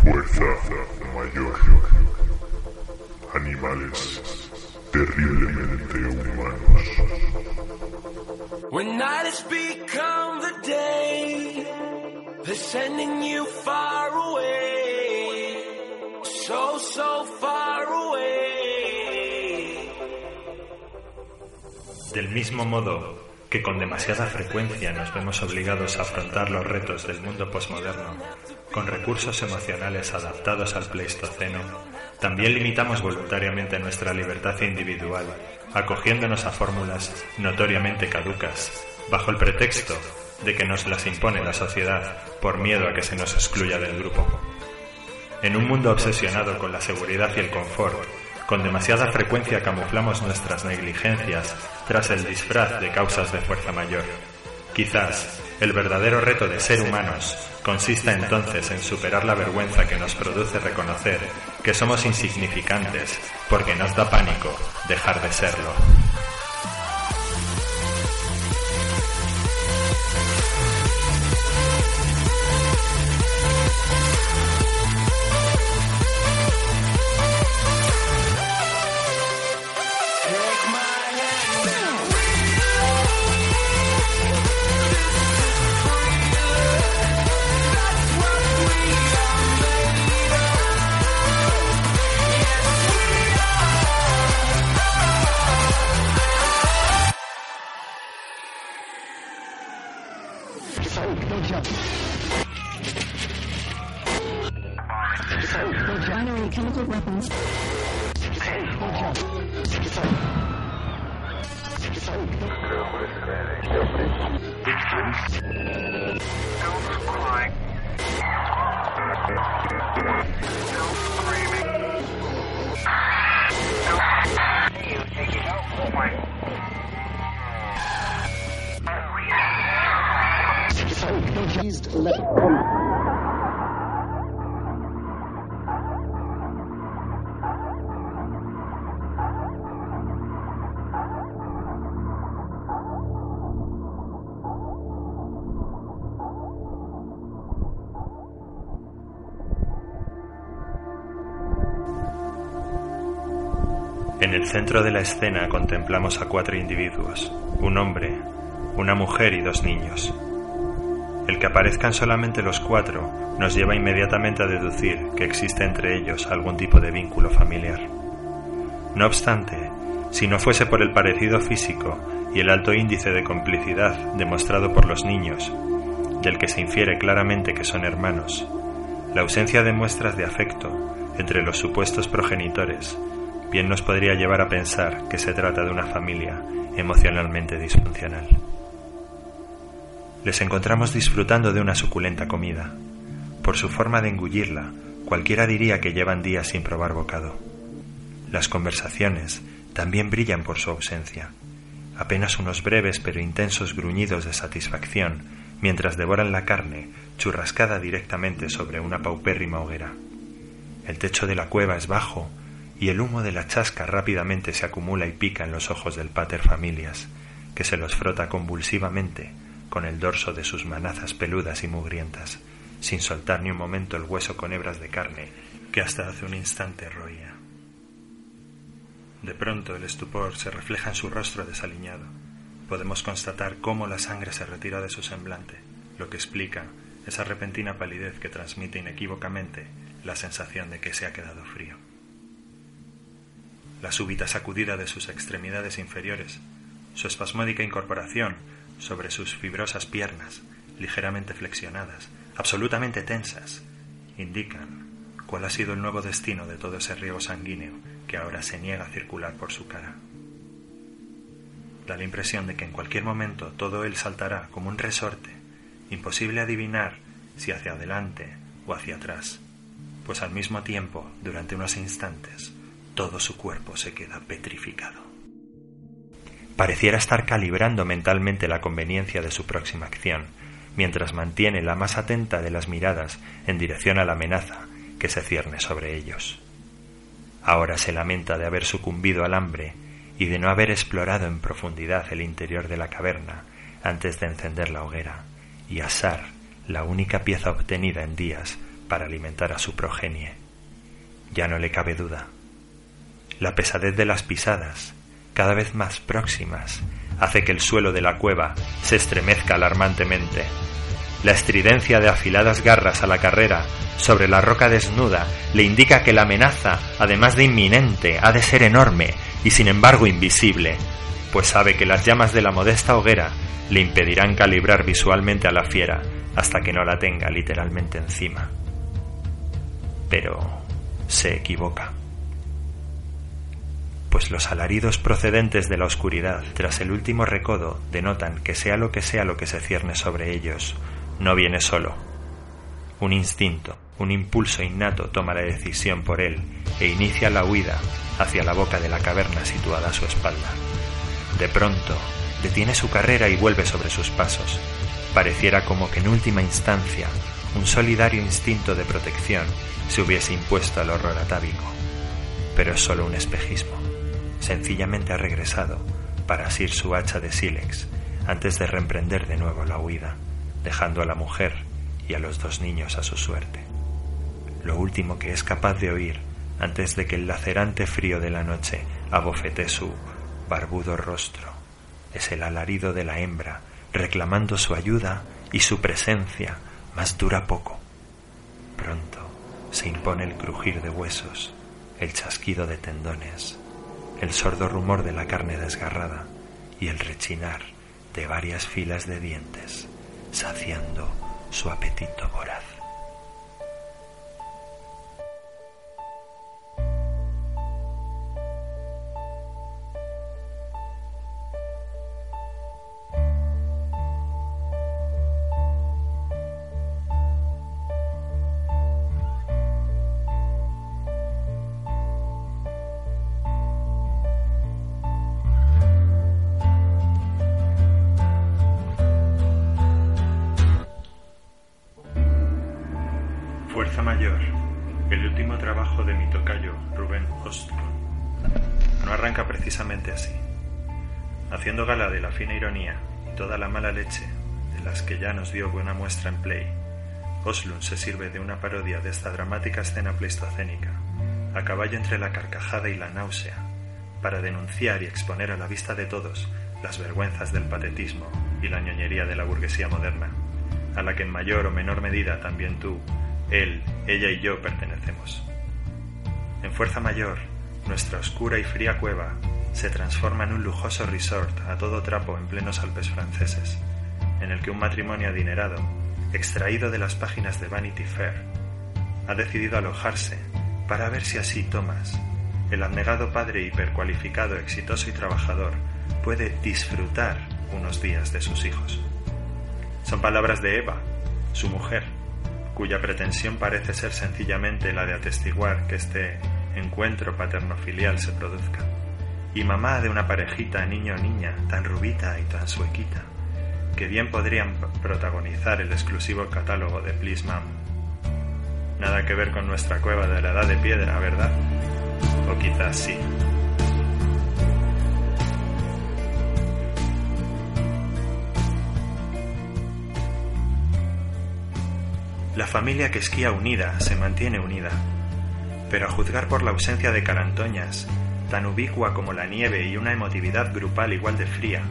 Fuerza mayor. Animales terriblemente humanos. When night has become the day, they're sending you far away. So, so far away. Del mismo modo que con demasiada frecuencia nos vemos obligados a afrontar los retos del mundo posmoderno con recursos emocionales adaptados al Pleistoceno, también limitamos voluntariamente nuestra libertad individual, acogiéndonos a fórmulas notoriamente caducas, bajo el pretexto de que nos las impone la sociedad por miedo a que se nos excluya del grupo. En un mundo obsesionado con la seguridad y el confort, con demasiada frecuencia camuflamos nuestras negligencias tras el disfraz de causas de fuerza mayor. Quizás el verdadero reto de ser humanos consista entonces en superar la vergüenza que nos produce reconocer que somos insignificantes porque nos da pánico dejar de serlo. En el centro de la escena contemplamos a cuatro individuos, un hombre, una mujer y dos niños. El que aparezcan solamente los cuatro nos lleva inmediatamente a deducir que existe entre ellos algún tipo de vínculo familiar. No obstante, si no fuese por el parecido físico y el alto índice de complicidad demostrado por los niños, del que se infiere claramente que son hermanos, la ausencia de muestras de afecto entre los supuestos progenitores bien nos podría llevar a pensar que se trata de una familia emocionalmente disfuncional. Les encontramos disfrutando de una suculenta comida. Por su forma de engullirla, cualquiera diría que llevan días sin probar bocado. Las conversaciones también brillan por su ausencia. Apenas unos breves pero intensos gruñidos de satisfacción mientras devoran la carne churrascada directamente sobre una paupérrima hoguera. El techo de la cueva es bajo y el humo de la chasca rápidamente se acumula y pica en los ojos del pater familias, que se los frota convulsivamente con el dorso de sus manazas peludas y mugrientas, sin soltar ni un momento el hueso con hebras de carne que hasta hace un instante roía. De pronto el estupor se refleja en su rostro desaliñado. Podemos constatar cómo la sangre se retira de su semblante, lo que explica esa repentina palidez que transmite inequívocamente la sensación de que se ha quedado frío la súbita sacudida de sus extremidades inferiores, su espasmódica incorporación sobre sus fibrosas piernas, ligeramente flexionadas, absolutamente tensas, indican cuál ha sido el nuevo destino de todo ese riego sanguíneo que ahora se niega a circular por su cara. Da la impresión de que en cualquier momento todo él saltará como un resorte, imposible adivinar si hacia adelante o hacia atrás, pues al mismo tiempo, durante unos instantes, todo su cuerpo se queda petrificado. Pareciera estar calibrando mentalmente la conveniencia de su próxima acción, mientras mantiene la más atenta de las miradas en dirección a la amenaza que se cierne sobre ellos. Ahora se lamenta de haber sucumbido al hambre y de no haber explorado en profundidad el interior de la caverna antes de encender la hoguera y asar la única pieza obtenida en días para alimentar a su progenie. Ya no le cabe duda. La pesadez de las pisadas, cada vez más próximas, hace que el suelo de la cueva se estremezca alarmantemente. La estridencia de afiladas garras a la carrera sobre la roca desnuda le indica que la amenaza, además de inminente, ha de ser enorme y sin embargo invisible, pues sabe que las llamas de la modesta hoguera le impedirán calibrar visualmente a la fiera hasta que no la tenga literalmente encima. Pero se equivoca pues los alaridos procedentes de la oscuridad tras el último recodo denotan que sea lo que sea lo que se cierne sobre ellos, no viene solo. Un instinto, un impulso innato toma la decisión por él e inicia la huida hacia la boca de la caverna situada a su espalda. De pronto, detiene su carrera y vuelve sobre sus pasos. Pareciera como que en última instancia un solidario instinto de protección se hubiese impuesto al horror atávico. Pero es solo un espejismo sencillamente ha regresado para asir su hacha de sílex antes de reemprender de nuevo la huida, dejando a la mujer y a los dos niños a su suerte. Lo último que es capaz de oír antes de que el lacerante frío de la noche abofete su barbudo rostro es el alarido de la hembra reclamando su ayuda y su presencia, mas dura poco. Pronto se impone el crujir de huesos, el chasquido de tendones, el sordo rumor de la carne desgarrada y el rechinar de varias filas de dientes, saciando su apetito voraz. Nos dio buena muestra en Play, Oslund se sirve de una parodia de esta dramática escena pleistocénica, a caballo entre la carcajada y la náusea, para denunciar y exponer a la vista de todos las vergüenzas del patetismo y la ñoñería de la burguesía moderna, a la que en mayor o menor medida también tú, él, ella y yo pertenecemos. En Fuerza Mayor, nuestra oscura y fría cueva se transforma en un lujoso resort a todo trapo en plenos Alpes franceses, en el que un matrimonio adinerado, extraído de las páginas de Vanity Fair, ha decidido alojarse para ver si así Thomas, el abnegado padre hipercualificado, exitoso y trabajador, puede disfrutar unos días de sus hijos. Son palabras de Eva, su mujer, cuya pretensión parece ser sencillamente la de atestiguar que este encuentro paterno-filial se produzca, y mamá de una parejita niño o niña tan rubita y tan suequita, que bien podrían protagonizar el exclusivo catálogo de Please Mom. Nada que ver con nuestra cueva de la edad de piedra, ¿verdad? O quizás sí. La familia que esquía unida se mantiene unida, pero a juzgar por la ausencia de carantoñas, tan ubicua como la nieve y una emotividad grupal igual de fría,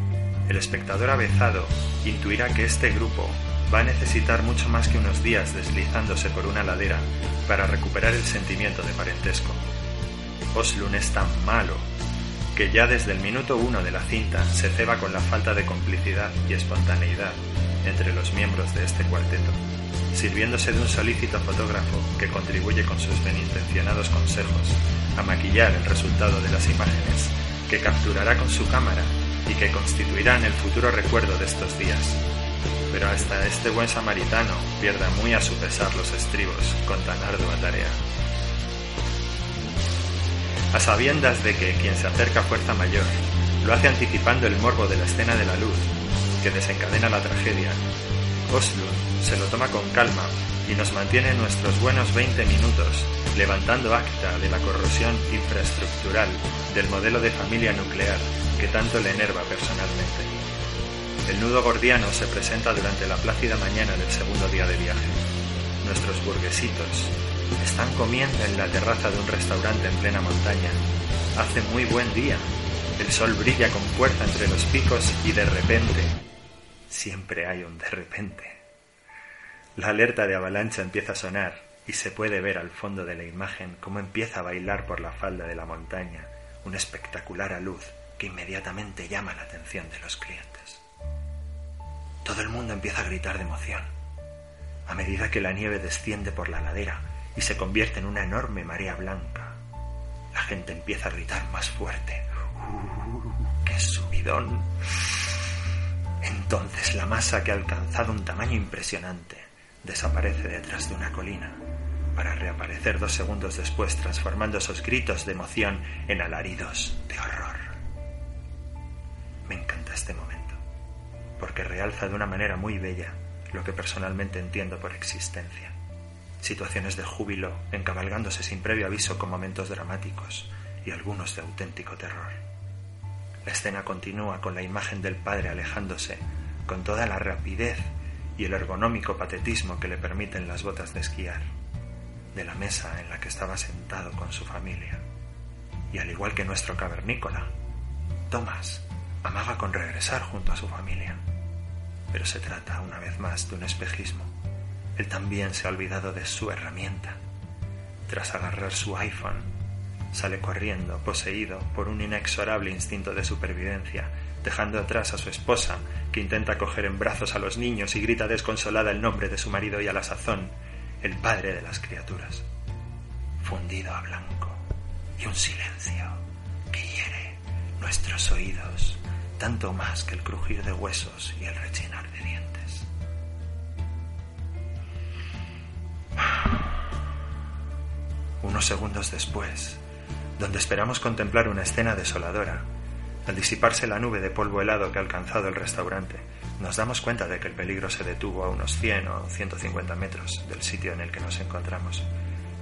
el espectador avezado intuirá que este grupo va a necesitar mucho más que unos días deslizándose por una ladera para recuperar el sentimiento de parentesco. Oslun es tan malo que ya desde el minuto uno de la cinta se ceba con la falta de complicidad y espontaneidad entre los miembros de este cuarteto sirviéndose de un solícito fotógrafo que contribuye con sus benintencionados consejos a maquillar el resultado de las imágenes que capturará con su cámara y que constituirán el futuro recuerdo de estos días. Pero hasta este buen samaritano pierda muy a su pesar los estribos con tan ardua tarea. A sabiendas de que quien se acerca a fuerza mayor lo hace anticipando el morbo de la escena de la luz que desencadena la tragedia, Oslund se lo toma con calma y nos mantiene nuestros buenos 20 minutos levantando acta de la corrosión infraestructural del modelo de familia nuclear tanto le enerva personalmente. El nudo gordiano se presenta durante la plácida mañana del segundo día de viaje. Nuestros burguesitos están comiendo en la terraza de un restaurante en plena montaña. Hace muy buen día. El sol brilla con fuerza entre los picos y de repente, siempre hay un de repente. La alerta de avalancha empieza a sonar y se puede ver al fondo de la imagen cómo empieza a bailar por la falda de la montaña una espectacular luz que inmediatamente llama la atención de los clientes. Todo el mundo empieza a gritar de emoción. A medida que la nieve desciende por la ladera y se convierte en una enorme marea blanca, la gente empieza a gritar más fuerte. ¡Uh, ¡Qué subidón! Entonces la masa que ha alcanzado un tamaño impresionante desaparece detrás de una colina para reaparecer dos segundos después transformando esos gritos de emoción en alaridos de horror. Me encanta este momento, porque realza de una manera muy bella lo que personalmente entiendo por existencia. Situaciones de júbilo encabalgándose sin previo aviso con momentos dramáticos y algunos de auténtico terror. La escena continúa con la imagen del padre alejándose con toda la rapidez y el ergonómico patetismo que le permiten las botas de esquiar, de la mesa en la que estaba sentado con su familia. Y al igual que nuestro cavernícola, Thomas amaba con regresar junto a su familia. Pero se trata una vez más de un espejismo. Él también se ha olvidado de su herramienta. Tras agarrar su iPhone, sale corriendo, poseído por un inexorable instinto de supervivencia, dejando atrás a su esposa, que intenta coger en brazos a los niños y grita desconsolada el nombre de su marido y a la sazón, el padre de las criaturas. Fundido a blanco y un silencio que hiere nuestros oídos tanto más que el crujir de huesos y el rechinar de dientes. Unos segundos después, donde esperamos contemplar una escena desoladora, al disiparse la nube de polvo helado que ha alcanzado el restaurante, nos damos cuenta de que el peligro se detuvo a unos 100 o 150 metros del sitio en el que nos encontramos,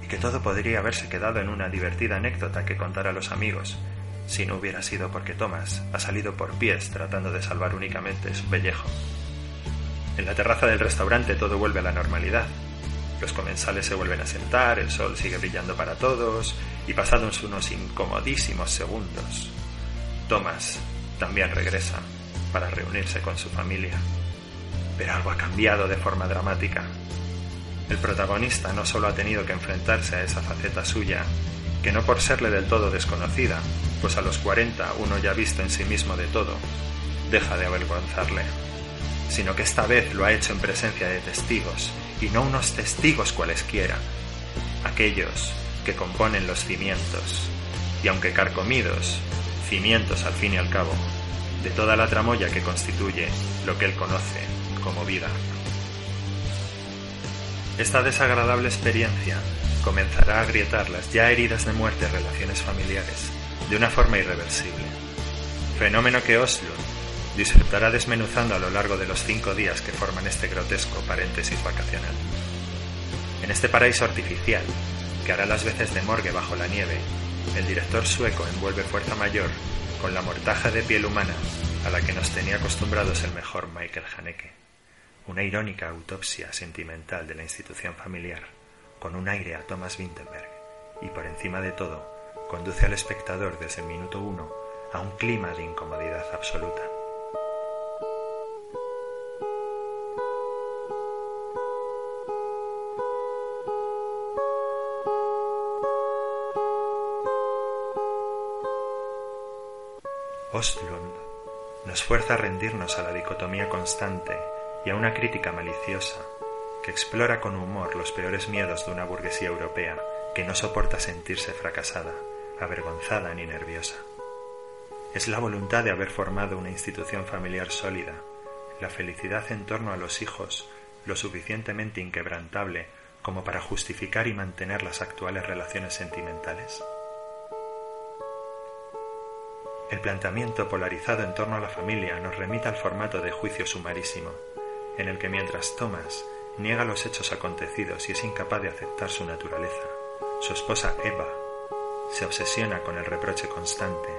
y que todo podría haberse quedado en una divertida anécdota que contar a los amigos, si no hubiera sido porque Thomas ha salido por pies tratando de salvar únicamente su pellejo. En la terraza del restaurante todo vuelve a la normalidad. Los comensales se vuelven a sentar, el sol sigue brillando para todos, y pasados unos incomodísimos segundos, Thomas también regresa para reunirse con su familia. Pero algo ha cambiado de forma dramática. El protagonista no solo ha tenido que enfrentarse a esa faceta suya, que no por serle del todo desconocida, pues a los 40 uno ya ha visto en sí mismo de todo, deja de avergonzarle, sino que esta vez lo ha hecho en presencia de testigos, y no unos testigos cualesquiera, aquellos que componen los cimientos, y aunque carcomidos, cimientos al fin y al cabo, de toda la tramoya que constituye lo que él conoce como vida. Esta desagradable experiencia comenzará a agrietar las ya heridas de muerte relaciones familiares de una forma irreversible. Fenómeno que Oslo disfrutará desmenuzando a lo largo de los cinco días que forman este grotesco paréntesis vacacional. En este paraíso artificial, que hará las veces de morgue bajo la nieve, el director sueco envuelve Fuerza Mayor con la mortaja de piel humana a la que nos tenía acostumbrados el mejor Michael Haneke. Una irónica autopsia sentimental de la institución familiar, con un aire a Thomas Winterberg, y por encima de todo, conduce al espectador desde el minuto uno a un clima de incomodidad absoluta. Ostlund nos fuerza a rendirnos a la dicotomía constante y a una crítica maliciosa que explora con humor los peores miedos de una burguesía europea que no soporta sentirse fracasada, avergonzada ni nerviosa. Es la voluntad de haber formado una institución familiar sólida, la felicidad en torno a los hijos lo suficientemente inquebrantable como para justificar y mantener las actuales relaciones sentimentales. El planteamiento polarizado en torno a la familia nos remite al formato de juicio sumarísimo, en el que mientras Thomas niega los hechos acontecidos y es incapaz de aceptar su naturaleza, su esposa Eva se obsesiona con el reproche constante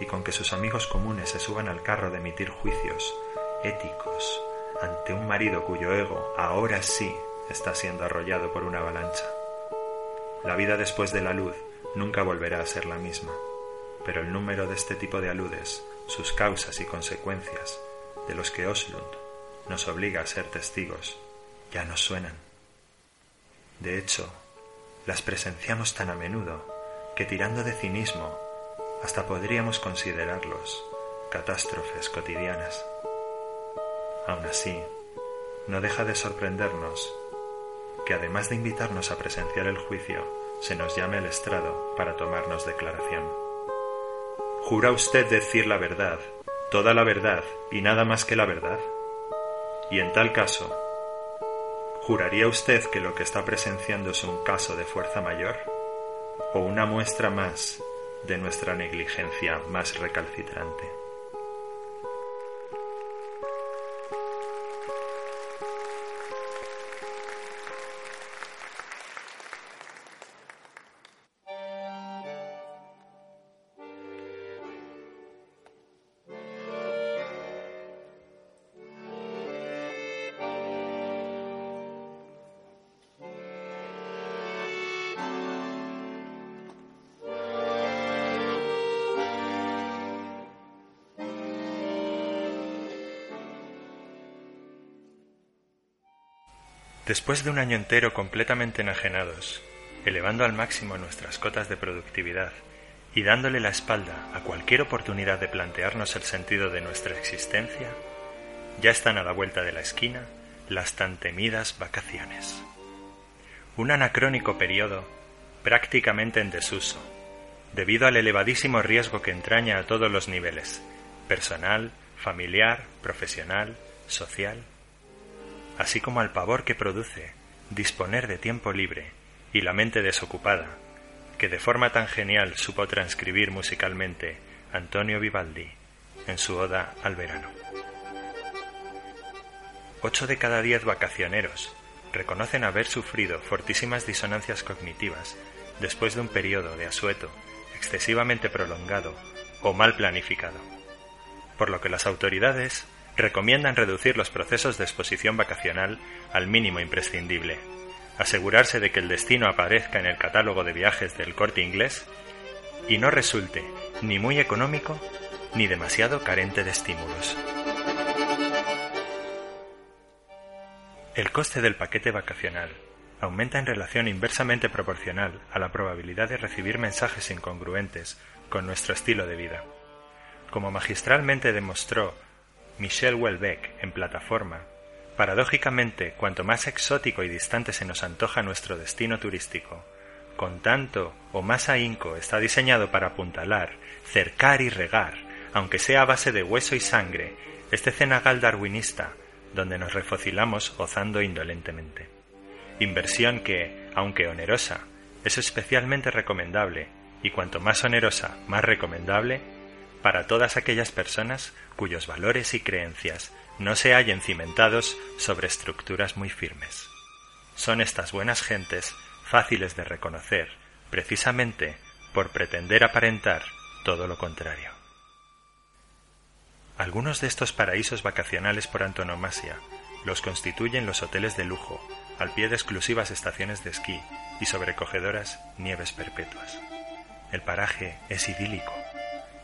y con que sus amigos comunes se suban al carro de emitir juicios éticos ante un marido cuyo ego ahora sí está siendo arrollado por una avalancha. La vida después de la luz nunca volverá a ser la misma, pero el número de este tipo de aludes, sus causas y consecuencias, de los que Oslund nos obliga a ser testigos, ya nos suenan. De hecho, las presenciamos tan a menudo que tirando de cinismo, hasta podríamos considerarlos catástrofes cotidianas. Aún así, no deja de sorprendernos que además de invitarnos a presenciar el juicio, se nos llame al estrado para tomarnos declaración. ¿Jura usted decir la verdad, toda la verdad y nada más que la verdad? Y en tal caso, ¿juraría usted que lo que está presenciando es un caso de fuerza mayor? ¿O una muestra más de nuestra negligencia más recalcitrante? Después de un año entero completamente enajenados, elevando al máximo nuestras cotas de productividad y dándole la espalda a cualquier oportunidad de plantearnos el sentido de nuestra existencia, ya están a la vuelta de la esquina las tan temidas vacaciones. Un anacrónico periodo prácticamente en desuso, debido al elevadísimo riesgo que entraña a todos los niveles, personal, familiar, profesional, social, así como al pavor que produce disponer de tiempo libre y la mente desocupada, que de forma tan genial supo transcribir musicalmente Antonio Vivaldi en su Oda al verano. Ocho de cada diez vacacioneros reconocen haber sufrido fortísimas disonancias cognitivas después de un periodo de asueto excesivamente prolongado o mal planificado, por lo que las autoridades recomiendan reducir los procesos de exposición vacacional al mínimo imprescindible, asegurarse de que el destino aparezca en el catálogo de viajes del corte inglés y no resulte ni muy económico ni demasiado carente de estímulos. El coste del paquete vacacional aumenta en relación inversamente proporcional a la probabilidad de recibir mensajes incongruentes con nuestro estilo de vida. Como magistralmente demostró Michel Houellebecq en plataforma, paradójicamente, cuanto más exótico y distante se nos antoja nuestro destino turístico, con tanto o más ahínco está diseñado para apuntalar, cercar y regar, aunque sea a base de hueso y sangre, este cenagal darwinista, donde nos refocilamos gozando indolentemente. Inversión que, aunque onerosa, es especialmente recomendable, y cuanto más onerosa, más recomendable, para todas aquellas personas cuyos valores y creencias no se hallen cimentados sobre estructuras muy firmes. Son estas buenas gentes fáciles de reconocer, precisamente por pretender aparentar todo lo contrario. Algunos de estos paraísos vacacionales por antonomasia los constituyen los hoteles de lujo, al pie de exclusivas estaciones de esquí y sobrecogedoras nieves perpetuas. El paraje es idílico,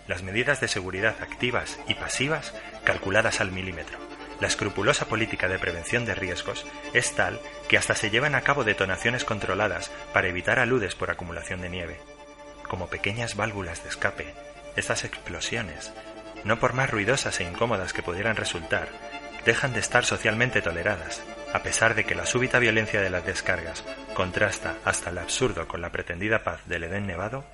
las medidas de seguridad activas y pasivas calculadas al milímetro. La escrupulosa política de prevención de riesgos es tal que hasta se llevan a cabo detonaciones controladas para evitar aludes por acumulación de nieve. Como pequeñas válvulas de escape, estas explosiones, no por más ruidosas e incómodas que pudieran resultar, dejan de estar socialmente toleradas, a pesar de que la súbita violencia de las descargas contrasta hasta el absurdo con la pretendida paz del Edén nevado,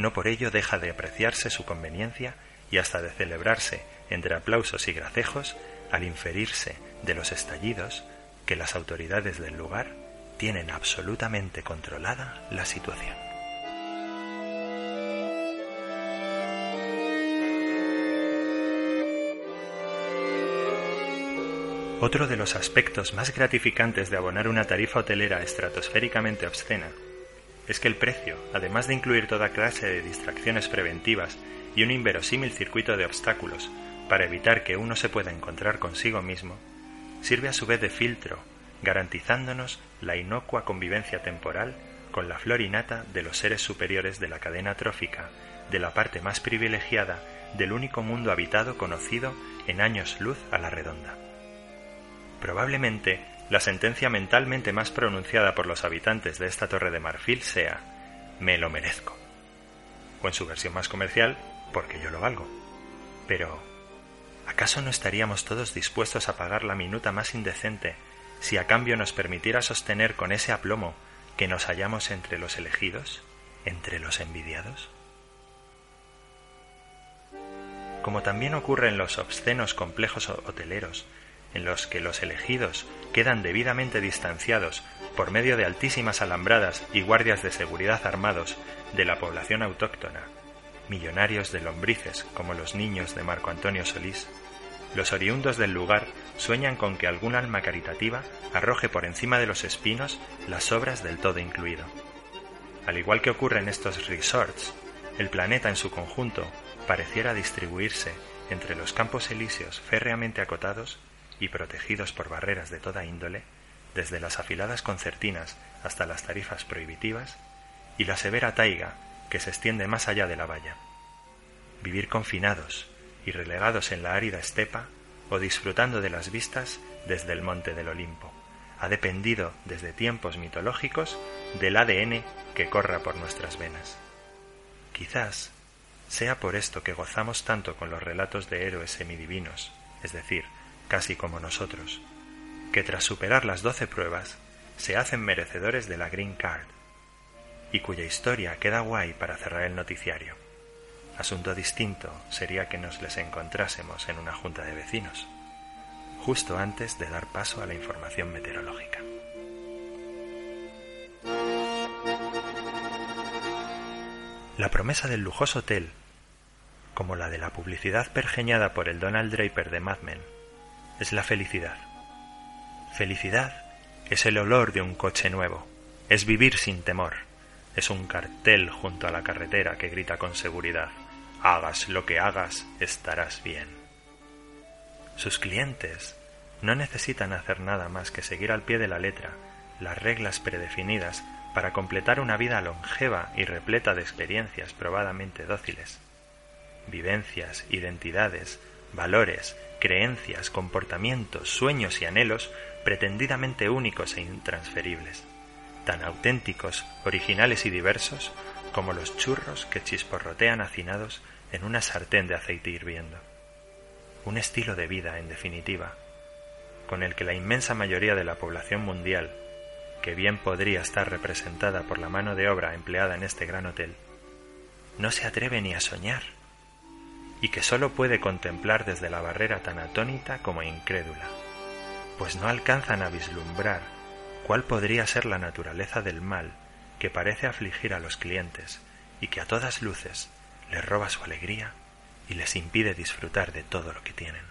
no por ello deja de apreciarse su conveniencia y hasta de celebrarse entre aplausos y gracejos al inferirse de los estallidos que las autoridades del lugar tienen absolutamente controlada la situación. Otro de los aspectos más gratificantes de abonar una tarifa hotelera estratosféricamente obscena es que el precio, además de incluir toda clase de distracciones preventivas y un inverosímil circuito de obstáculos, para evitar que uno se pueda encontrar consigo mismo, sirve a su vez de filtro, garantizándonos la inocua convivencia temporal con la flor innata de los seres superiores de la cadena trófica, de la parte más privilegiada del único mundo habitado conocido en años luz a la redonda. Probablemente la sentencia mentalmente más pronunciada por los habitantes de esta torre de marfil sea me lo merezco. O en su versión más comercial, porque yo lo valgo. Pero, ¿acaso no estaríamos todos dispuestos a pagar la minuta más indecente si a cambio nos permitiera sostener con ese aplomo que nos hallamos entre los elegidos, entre los envidiados? Como también ocurre en los obscenos complejos hoteleros, en los que los elegidos quedan debidamente distanciados por medio de altísimas alambradas y guardias de seguridad armados de la población autóctona, millonarios de lombrices como los niños de Marco Antonio Solís, los oriundos del lugar sueñan con que algún alma caritativa arroje por encima de los espinos las obras del todo incluido. Al igual que ocurre en estos resorts, el planeta en su conjunto pareciera distribuirse entre los campos elíseos férreamente acotados y protegidos por barreras de toda índole, desde las afiladas concertinas hasta las tarifas prohibitivas, y la severa taiga que se extiende más allá de la valla. Vivir confinados y relegados en la árida estepa o disfrutando de las vistas desde el monte del Olimpo ha dependido desde tiempos mitológicos del ADN que corra por nuestras venas. Quizás sea por esto que gozamos tanto con los relatos de héroes semidivinos, es decir, casi como nosotros, que tras superar las doce pruebas se hacen merecedores de la Green Card, y cuya historia queda guay para cerrar el noticiario. Asunto distinto sería que nos les encontrásemos en una junta de vecinos, justo antes de dar paso a la información meteorológica. La promesa del lujoso hotel, como la de la publicidad pergeñada por el Donald Draper de Mad Men, es la felicidad. Felicidad es el olor de un coche nuevo, es vivir sin temor, es un cartel junto a la carretera que grita con seguridad, hagas lo que hagas, estarás bien. Sus clientes no necesitan hacer nada más que seguir al pie de la letra las reglas predefinidas para completar una vida longeva y repleta de experiencias probadamente dóciles. Vivencias, identidades, valores creencias, comportamientos, sueños y anhelos pretendidamente únicos e intransferibles, tan auténticos, originales y diversos como los churros que chisporrotean hacinados en una sartén de aceite hirviendo. Un estilo de vida, en definitiva, con el que la inmensa mayoría de la población mundial, que bien podría estar representada por la mano de obra empleada en este gran hotel, no se atreve ni a soñar y que sólo puede contemplar desde la barrera tan atónita como incrédula, pues no alcanzan a vislumbrar cuál podría ser la naturaleza del mal que parece afligir a los clientes y que a todas luces les roba su alegría y les impide disfrutar de todo lo que tienen.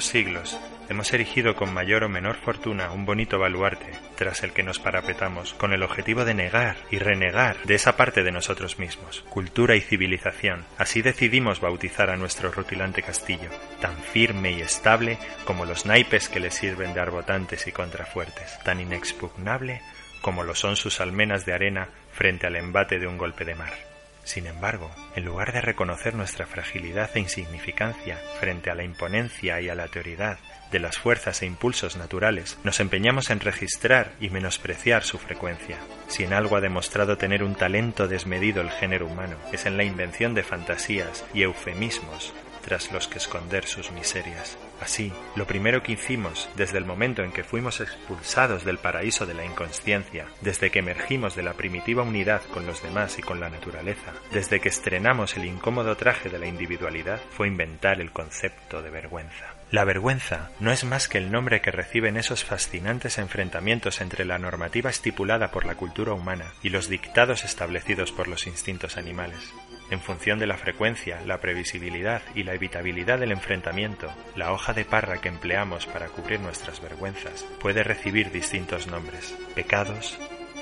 Los siglos hemos erigido con mayor o menor fortuna un bonito baluarte tras el que nos parapetamos con el objetivo de negar y renegar de esa parte de nosotros mismos, cultura y civilización. Así decidimos bautizar a nuestro rutilante castillo, tan firme y estable como los naipes que le sirven de arbotantes y contrafuertes, tan inexpugnable como lo son sus almenas de arena frente al embate de un golpe de mar. Sin embargo, en lugar de reconocer nuestra fragilidad e insignificancia frente a la imponencia y a la teoridad de las fuerzas e impulsos naturales, nos empeñamos en registrar y menospreciar su frecuencia. Si en algo ha demostrado tener un talento desmedido el género humano, es en la invención de fantasías y eufemismos tras los que esconder sus miserias. Así, lo primero que hicimos desde el momento en que fuimos expulsados del paraíso de la inconsciencia, desde que emergimos de la primitiva unidad con los demás y con la naturaleza, desde que estrenamos el incómodo traje de la individualidad, fue inventar el concepto de vergüenza. La vergüenza no es más que el nombre que reciben esos fascinantes enfrentamientos entre la normativa estipulada por la cultura humana y los dictados establecidos por los instintos animales. En función de la frecuencia, la previsibilidad y la evitabilidad del enfrentamiento, la hoja de parra que empleamos para cubrir nuestras vergüenzas puede recibir distintos nombres, pecados,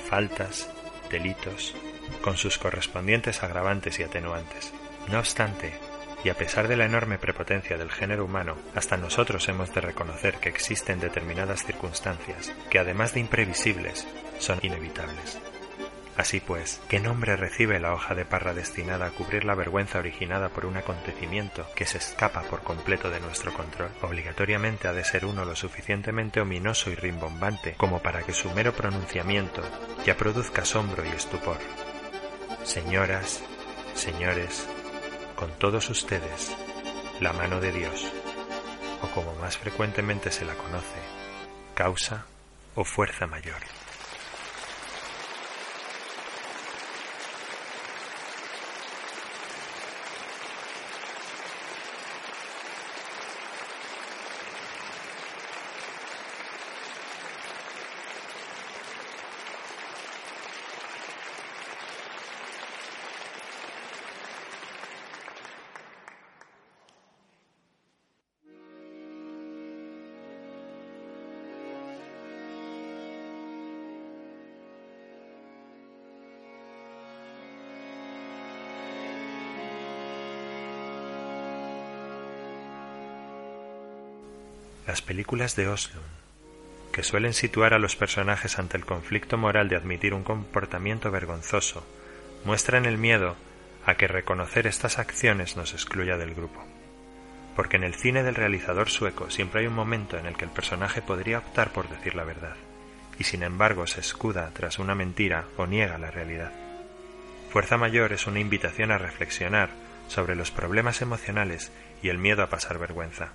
faltas, delitos, con sus correspondientes agravantes y atenuantes. No obstante, y a pesar de la enorme prepotencia del género humano, hasta nosotros hemos de reconocer que existen determinadas circunstancias que, además de imprevisibles, son inevitables. Así pues, ¿qué nombre recibe la hoja de parra destinada a cubrir la vergüenza originada por un acontecimiento que se escapa por completo de nuestro control? Obligatoriamente ha de ser uno lo suficientemente ominoso y rimbombante como para que su mero pronunciamiento ya produzca asombro y estupor. Señoras, señores, con todos ustedes, la mano de Dios, o como más frecuentemente se la conoce, causa o fuerza mayor. Películas de Oslo, que suelen situar a los personajes ante el conflicto moral de admitir un comportamiento vergonzoso, muestran el miedo a que reconocer estas acciones nos excluya del grupo. Porque en el cine del realizador sueco siempre hay un momento en el que el personaje podría optar por decir la verdad, y sin embargo se escuda tras una mentira o niega la realidad. Fuerza Mayor es una invitación a reflexionar sobre los problemas emocionales y el miedo a pasar vergüenza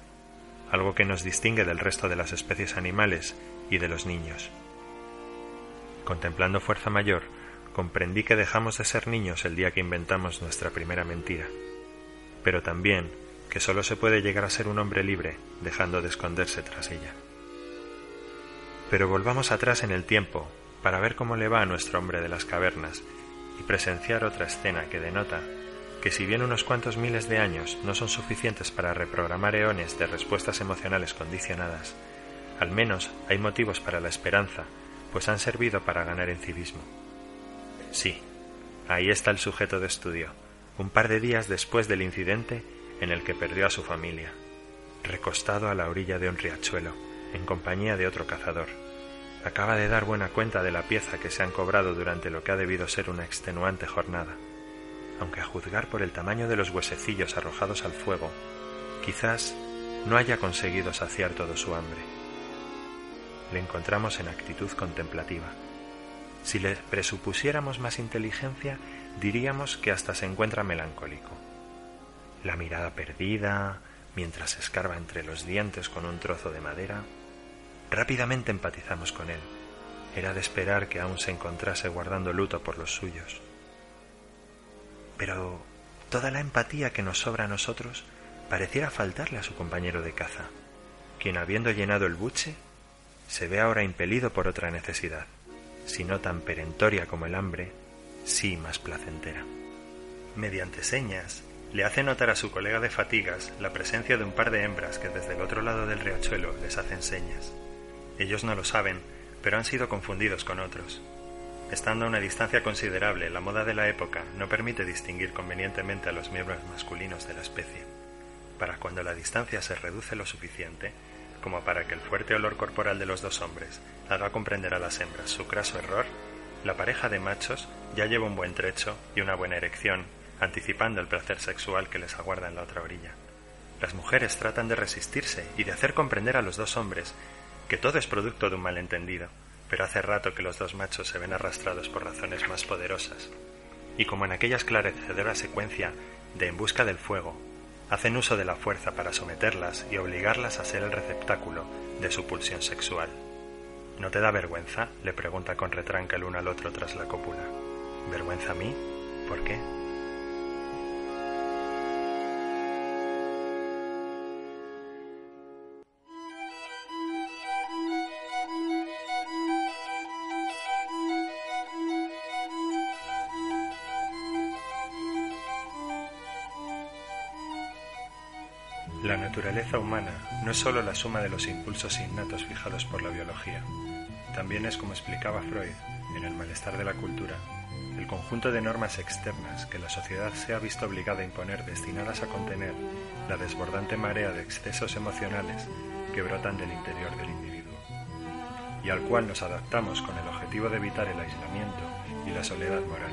algo que nos distingue del resto de las especies animales y de los niños. Contemplando Fuerza Mayor, comprendí que dejamos de ser niños el día que inventamos nuestra primera mentira, pero también que sólo se puede llegar a ser un hombre libre dejando de esconderse tras ella. Pero volvamos atrás en el tiempo para ver cómo le va a nuestro hombre de las cavernas y presenciar otra escena que denota que si bien unos cuantos miles de años no son suficientes para reprogramar eones de respuestas emocionales condicionadas, al menos hay motivos para la esperanza, pues han servido para ganar en civismo. Sí, ahí está el sujeto de estudio, un par de días después del incidente en el que perdió a su familia, recostado a la orilla de un riachuelo, en compañía de otro cazador. Acaba de dar buena cuenta de la pieza que se han cobrado durante lo que ha debido ser una extenuante jornada aunque a juzgar por el tamaño de los huesecillos arrojados al fuego, quizás no haya conseguido saciar todo su hambre. Le encontramos en actitud contemplativa. Si le presupusiéramos más inteligencia, diríamos que hasta se encuentra melancólico. La mirada perdida, mientras escarba entre los dientes con un trozo de madera, rápidamente empatizamos con él. Era de esperar que aún se encontrase guardando luto por los suyos. Pero toda la empatía que nos sobra a nosotros pareciera faltarle a su compañero de caza, quien habiendo llenado el buche, se ve ahora impelido por otra necesidad, si no tan perentoria como el hambre, sí más placentera. Mediante señas, le hace notar a su colega de fatigas la presencia de un par de hembras que desde el otro lado del riachuelo les hacen señas. Ellos no lo saben, pero han sido confundidos con otros, Estando a una distancia considerable, la moda de la época no permite distinguir convenientemente a los miembros masculinos de la especie. Para cuando la distancia se reduce lo suficiente, como para que el fuerte olor corporal de los dos hombres haga comprender a las hembras su craso error, la pareja de machos ya lleva un buen trecho y una buena erección, anticipando el placer sexual que les aguarda en la otra orilla. Las mujeres tratan de resistirse y de hacer comprender a los dos hombres que todo es producto de un malentendido, hace rato que los dos machos se ven arrastrados por razones más poderosas. Y como en aquella esclarecedora secuencia de En busca del fuego, hacen uso de la fuerza para someterlas y obligarlas a ser el receptáculo de su pulsión sexual. ¿No te da vergüenza? le pregunta con retranca el uno al otro tras la cópula. ¿Vergüenza a mí? ¿Por qué? La naturaleza humana no es sólo la suma de los impulsos innatos fijados por la biología, también es, como explicaba Freud en El malestar de la cultura, el conjunto de normas externas que la sociedad se ha visto obligada a imponer destinadas a contener la desbordante marea de excesos emocionales que brotan del interior del individuo, y al cual nos adaptamos con el objetivo de evitar el aislamiento y la soledad moral.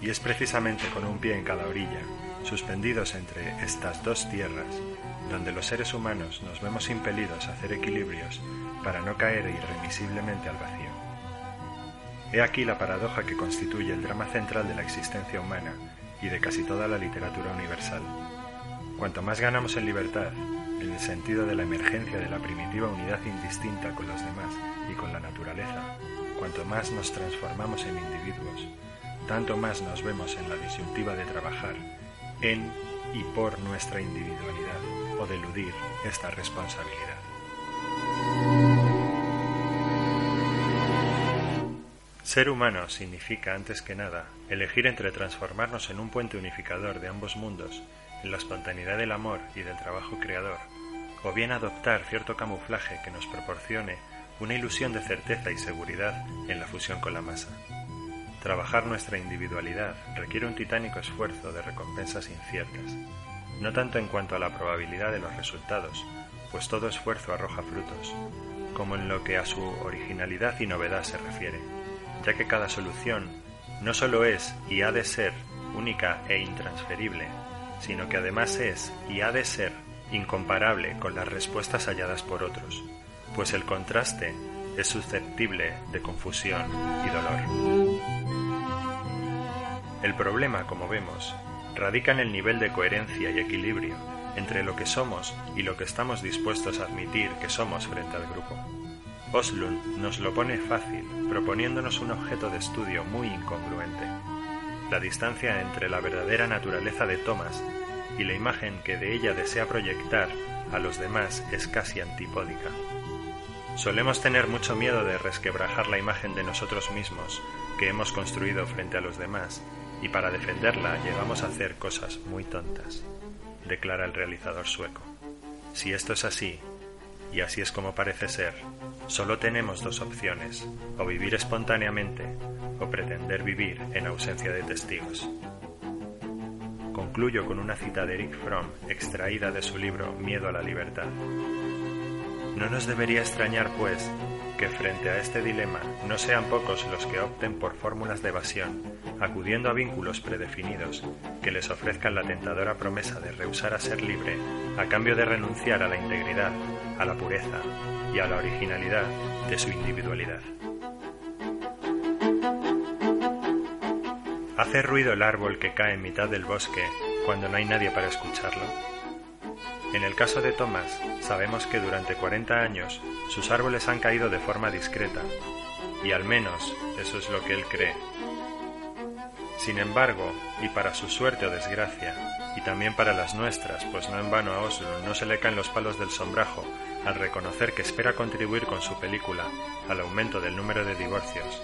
Y es precisamente con un pie en cada orilla suspendidos entre estas dos tierras, donde los seres humanos nos vemos impelidos a hacer equilibrios para no caer irremisiblemente al vacío. He aquí la paradoja que constituye el drama central de la existencia humana y de casi toda la literatura universal. Cuanto más ganamos en libertad, en el sentido de la emergencia de la primitiva unidad indistinta con los demás y con la naturaleza, cuanto más nos transformamos en individuos, tanto más nos vemos en la disyuntiva de trabajar en y por nuestra individualidad o de eludir esta responsabilidad. Ser humano significa, antes que nada, elegir entre transformarnos en un puente unificador de ambos mundos, en la espontaneidad del amor y del trabajo creador, o bien adoptar cierto camuflaje que nos proporcione una ilusión de certeza y seguridad en la fusión con la masa. Trabajar nuestra individualidad requiere un titánico esfuerzo de recompensas inciertas, no tanto en cuanto a la probabilidad de los resultados, pues todo esfuerzo arroja frutos, como en lo que a su originalidad y novedad se refiere, ya que cada solución no solo es y ha de ser única e intransferible, sino que además es y ha de ser incomparable con las respuestas halladas por otros, pues el contraste es susceptible de confusión y dolor. El problema, como vemos, radica en el nivel de coherencia y equilibrio entre lo que somos y lo que estamos dispuestos a admitir que somos frente al grupo. Oslund nos lo pone fácil, proponiéndonos un objeto de estudio muy incongruente. La distancia entre la verdadera naturaleza de Thomas y la imagen que de ella desea proyectar a los demás es casi antipódica. Solemos tener mucho miedo de resquebrajar la imagen de nosotros mismos que hemos construido frente a los demás y para defenderla llegamos a hacer cosas muy tontas, declara el realizador sueco. Si esto es así, y así es como parece ser, solo tenemos dos opciones, o vivir espontáneamente o pretender vivir en ausencia de testigos. Concluyo con una cita de Eric Fromm extraída de su libro Miedo a la libertad. No nos debería extrañar, pues, que frente a este dilema no sean pocos los que opten por fórmulas de evasión, acudiendo a vínculos predefinidos que les ofrezcan la tentadora promesa de rehusar a ser libre a cambio de renunciar a la integridad, a la pureza y a la originalidad de su individualidad. ¿Hace ruido el árbol que cae en mitad del bosque cuando no hay nadie para escucharlo? En el caso de Thomas, sabemos que durante 40 años sus árboles han caído de forma discreta, y al menos eso es lo que él cree. Sin embargo, y para su suerte o desgracia, y también para las nuestras, pues no en vano a Oslo no se le caen los palos del sombrajo al reconocer que espera contribuir con su película al aumento del número de divorcios,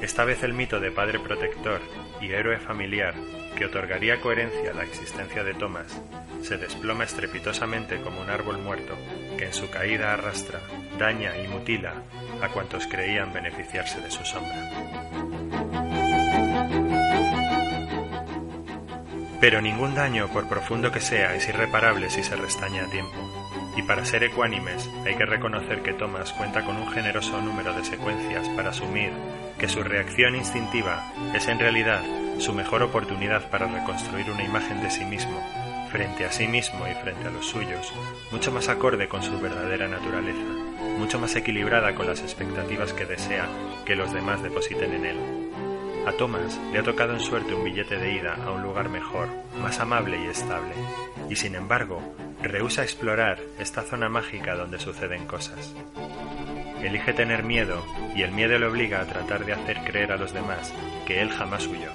esta vez el mito de padre protector y héroe familiar que otorgaría coherencia a la existencia de Thomas se desploma estrepitosamente como un árbol muerto que en su caída arrastra, daña y mutila a cuantos creían beneficiarse de su sombra. Pero ningún daño, por profundo que sea, es irreparable si se restaña a tiempo. Y para ser ecuánimes hay que reconocer que Thomas cuenta con un generoso número de secuencias para asumir que su reacción instintiva es en realidad su mejor oportunidad para reconstruir una imagen de sí mismo, frente a sí mismo y frente a los suyos, mucho más acorde con su verdadera naturaleza, mucho más equilibrada con las expectativas que desea que los demás depositen en él. A Thomas le ha tocado en suerte un billete de ida a un lugar mejor, más amable y estable, y sin embargo rehúsa explorar esta zona mágica donde suceden cosas. Elige tener miedo y el miedo le obliga a tratar de hacer creer a los demás que él jamás huyó,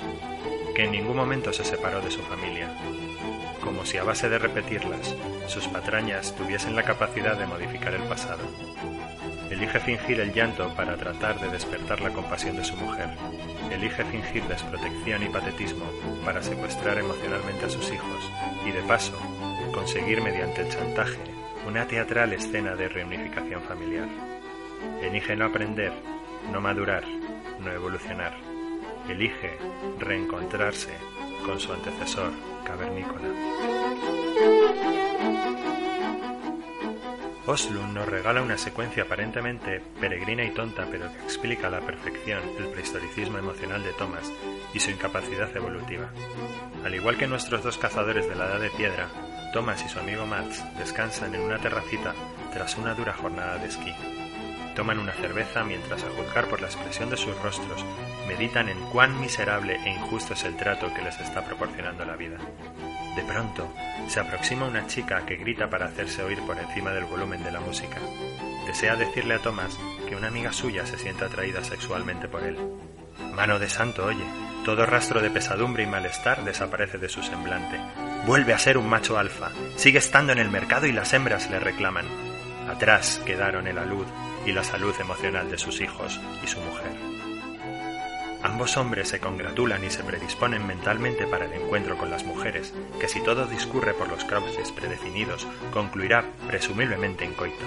que en ningún momento se separó de su familia, como si a base de repetirlas, sus patrañas tuviesen la capacidad de modificar el pasado. Elige fingir el llanto para tratar de despertar la compasión de su mujer. Elige fingir desprotección y patetismo para secuestrar emocionalmente a sus hijos y, de paso, conseguir mediante el chantaje una teatral escena de reunificación familiar. Elige no aprender, no madurar, no evolucionar. Elige reencontrarse con su antecesor cavernícola. Oslund nos regala una secuencia aparentemente peregrina y tonta, pero que explica a la perfección el prehistoricismo emocional de Thomas y su incapacidad evolutiva. Al igual que nuestros dos cazadores de la Edad de Piedra, Thomas y su amigo Mats descansan en una terracita tras una dura jornada de esquí. Toman una cerveza mientras, a juzgar por la expresión de sus rostros, meditan en cuán miserable e injusto es el trato que les está proporcionando la vida. De pronto, se aproxima una chica que grita para hacerse oír por encima del volumen de la música. Desea decirle a Thomas que una amiga suya se siente atraída sexualmente por él. Mano de santo, oye, todo rastro de pesadumbre y malestar desaparece de su semblante. Vuelve a ser un macho alfa, sigue estando en el mercado y las hembras le reclaman. Atrás quedaron el alud y la salud emocional de sus hijos y su mujer. Ambos hombres se congratulan y se predisponen mentalmente para el encuentro con las mujeres, que si todo discurre por los cauces predefinidos, concluirá presumiblemente en coito.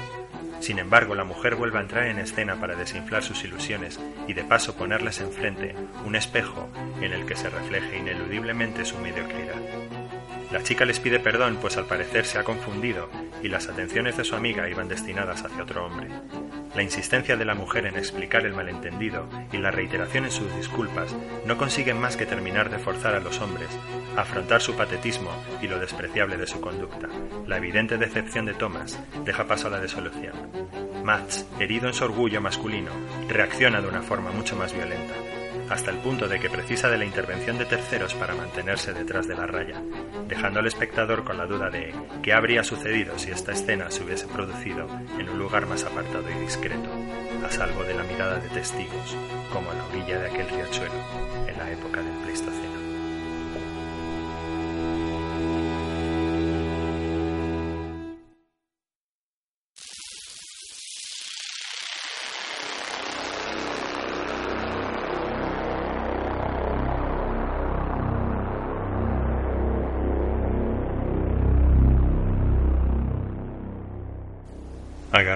Sin embargo, la mujer vuelve a entrar en escena para desinflar sus ilusiones y de paso ponerles enfrente un espejo en el que se refleje ineludiblemente su mediocridad. La chica les pide perdón, pues al parecer se ha confundido y las atenciones de su amiga iban destinadas hacia otro hombre. La insistencia de la mujer en explicar el malentendido y la reiteración en sus disculpas no consiguen más que terminar de forzar a los hombres a afrontar su patetismo y lo despreciable de su conducta. La evidente decepción de Thomas deja paso a la desolución. Mats, herido en su orgullo masculino, reacciona de una forma mucho más violenta hasta el punto de que precisa de la intervención de terceros para mantenerse detrás de la raya, dejando al espectador con la duda de qué habría sucedido si esta escena se hubiese producido en un lugar más apartado y discreto, a salvo de la mirada de testigos, como a la orilla de aquel riachuelo en la época del Pleistoceno.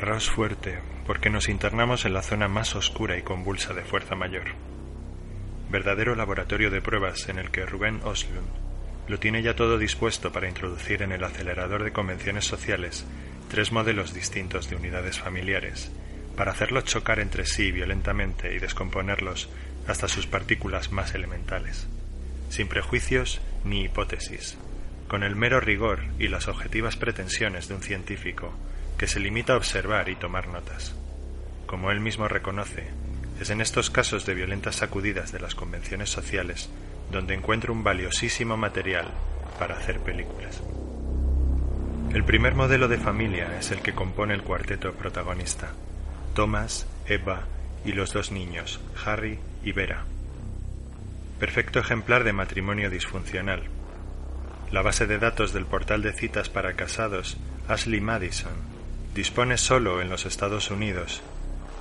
Fuerte, porque nos internamos en la zona más oscura y convulsa de Fuerza Mayor. Verdadero laboratorio de pruebas en el que Rubén Oslund lo tiene ya todo dispuesto para introducir en el acelerador de convenciones sociales tres modelos distintos de unidades familiares, para hacerlos chocar entre sí violentamente y descomponerlos hasta sus partículas más elementales, sin prejuicios ni hipótesis, con el mero rigor y las objetivas pretensiones de un científico que se limita a observar y tomar notas. Como él mismo reconoce, es en estos casos de violentas sacudidas de las convenciones sociales donde encuentra un valiosísimo material para hacer películas. El primer modelo de familia es el que compone el cuarteto protagonista, Thomas, Eva y los dos niños, Harry y Vera. Perfecto ejemplar de matrimonio disfuncional. La base de datos del portal de citas para casados Ashley Madison dispone solo en los Estados Unidos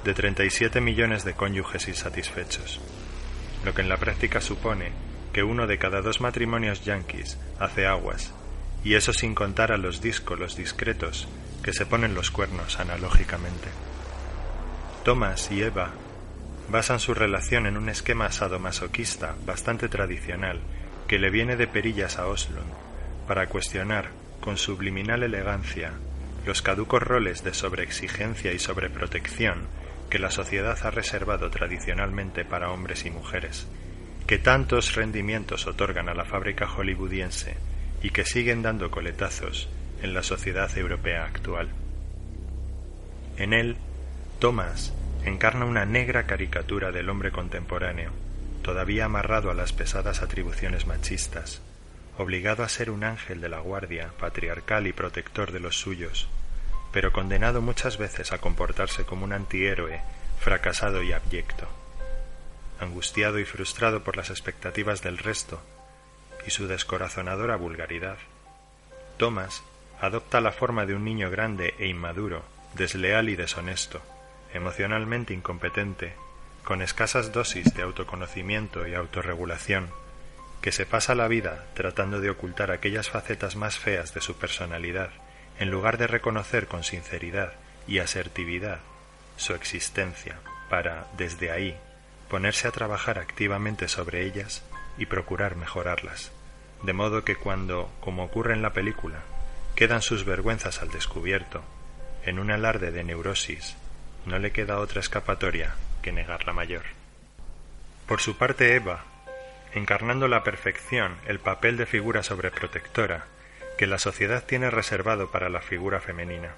de 37 millones de cónyuges insatisfechos, lo que en la práctica supone que uno de cada dos matrimonios yanquis hace aguas, y eso sin contar a los díscolos discretos que se ponen los cuernos analógicamente. Thomas y Eva basan su relación en un esquema sadomasoquista bastante tradicional que le viene de perillas a Oslo para cuestionar con subliminal elegancia los caducos roles de sobreexigencia y sobreprotección que la sociedad ha reservado tradicionalmente para hombres y mujeres, que tantos rendimientos otorgan a la fábrica hollywoodiense y que siguen dando coletazos en la sociedad europea actual. En él, Thomas encarna una negra caricatura del hombre contemporáneo, todavía amarrado a las pesadas atribuciones machistas, obligado a ser un ángel de la guardia, patriarcal y protector de los suyos, pero condenado muchas veces a comportarse como un antihéroe, fracasado y abyecto. Angustiado y frustrado por las expectativas del resto y su descorazonadora vulgaridad, Thomas adopta la forma de un niño grande e inmaduro, desleal y deshonesto, emocionalmente incompetente, con escasas dosis de autoconocimiento y autorregulación, que se pasa la vida tratando de ocultar aquellas facetas más feas de su personalidad, en lugar de reconocer con sinceridad y asertividad su existencia, para, desde ahí, ponerse a trabajar activamente sobre ellas y procurar mejorarlas, de modo que cuando, como ocurre en la película, quedan sus vergüenzas al descubierto, en un alarde de neurosis, no le queda otra escapatoria que negar la mayor. Por su parte, Eva, encarnando la perfección el papel de figura sobreprotectora que la sociedad tiene reservado para la figura femenina.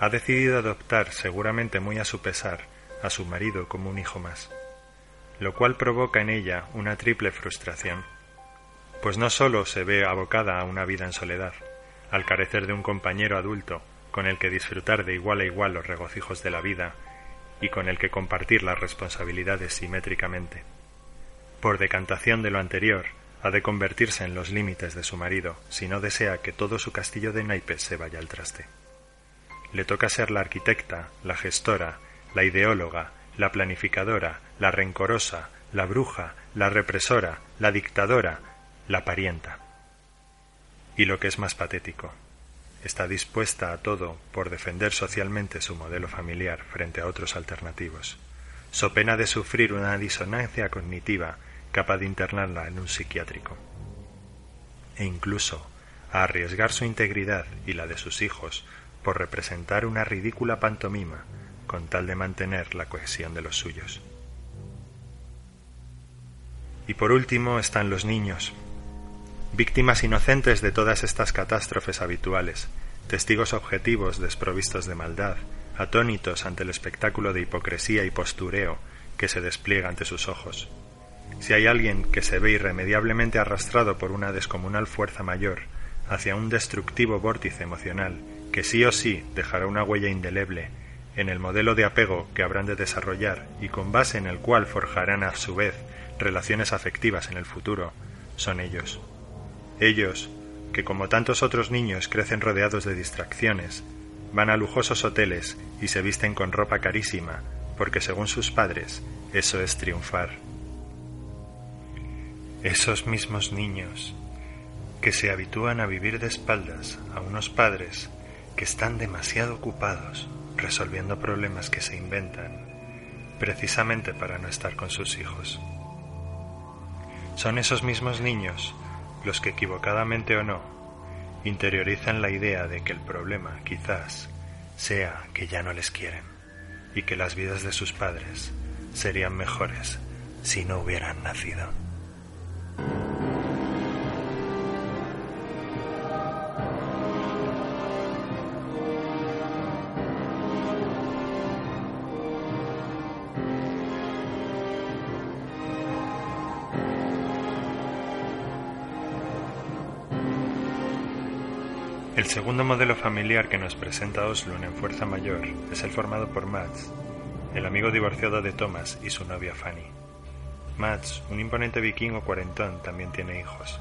Ha decidido adoptar, seguramente muy a su pesar, a su marido como un hijo más, lo cual provoca en ella una triple frustración, pues no sólo se ve abocada a una vida en soledad, al carecer de un compañero adulto con el que disfrutar de igual a igual los regocijos de la vida y con el que compartir las responsabilidades simétricamente. Por decantación de lo anterior, ha de convertirse en los límites de su marido si no desea que todo su castillo de naipes se vaya al traste. Le toca ser la arquitecta, la gestora, la ideóloga, la planificadora, la rencorosa, la bruja, la represora, la dictadora, la parienta. Y lo que es más patético, está dispuesta a todo por defender socialmente su modelo familiar frente a otros alternativos, so pena de sufrir una disonancia cognitiva capaz de internarla en un psiquiátrico, e incluso a arriesgar su integridad y la de sus hijos por representar una ridícula pantomima con tal de mantener la cohesión de los suyos. Y por último están los niños, víctimas inocentes de todas estas catástrofes habituales, testigos objetivos desprovistos de maldad, atónitos ante el espectáculo de hipocresía y postureo que se despliega ante sus ojos. Si hay alguien que se ve irremediablemente arrastrado por una descomunal fuerza mayor hacia un destructivo vórtice emocional que sí o sí dejará una huella indeleble en el modelo de apego que habrán de desarrollar y con base en el cual forjarán a su vez relaciones afectivas en el futuro, son ellos. Ellos, que como tantos otros niños crecen rodeados de distracciones, van a lujosos hoteles y se visten con ropa carísima, porque según sus padres, eso es triunfar. Esos mismos niños que se habitúan a vivir de espaldas a unos padres que están demasiado ocupados resolviendo problemas que se inventan precisamente para no estar con sus hijos. Son esos mismos niños los que equivocadamente o no interiorizan la idea de que el problema quizás sea que ya no les quieren y que las vidas de sus padres serían mejores si no hubieran nacido. El segundo modelo familiar que nos presenta Oslund en Fuerza Mayor es el formado por Mats, el amigo divorciado de Thomas y su novia Fanny. Mats, un imponente vikingo cuarentón, también tiene hijos,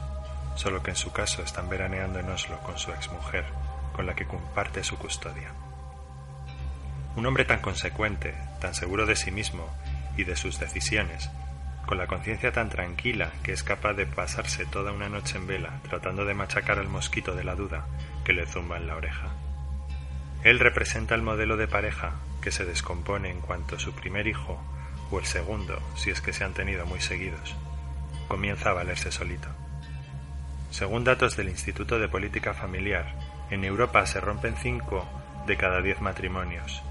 solo que en su caso están veraneando en Oslo con su exmujer, con la que comparte su custodia. Un hombre tan consecuente, tan seguro de sí mismo y de sus decisiones, con la conciencia tan tranquila que es capaz de pasarse toda una noche en vela tratando de machacar al mosquito de la duda que le zumba en la oreja. Él representa el modelo de pareja que se descompone en cuanto su primer hijo, o el segundo, si es que se han tenido muy seguidos, comienza a valerse solito. Según datos del Instituto de Política Familiar, en Europa se rompen cinco de cada diez matrimonios,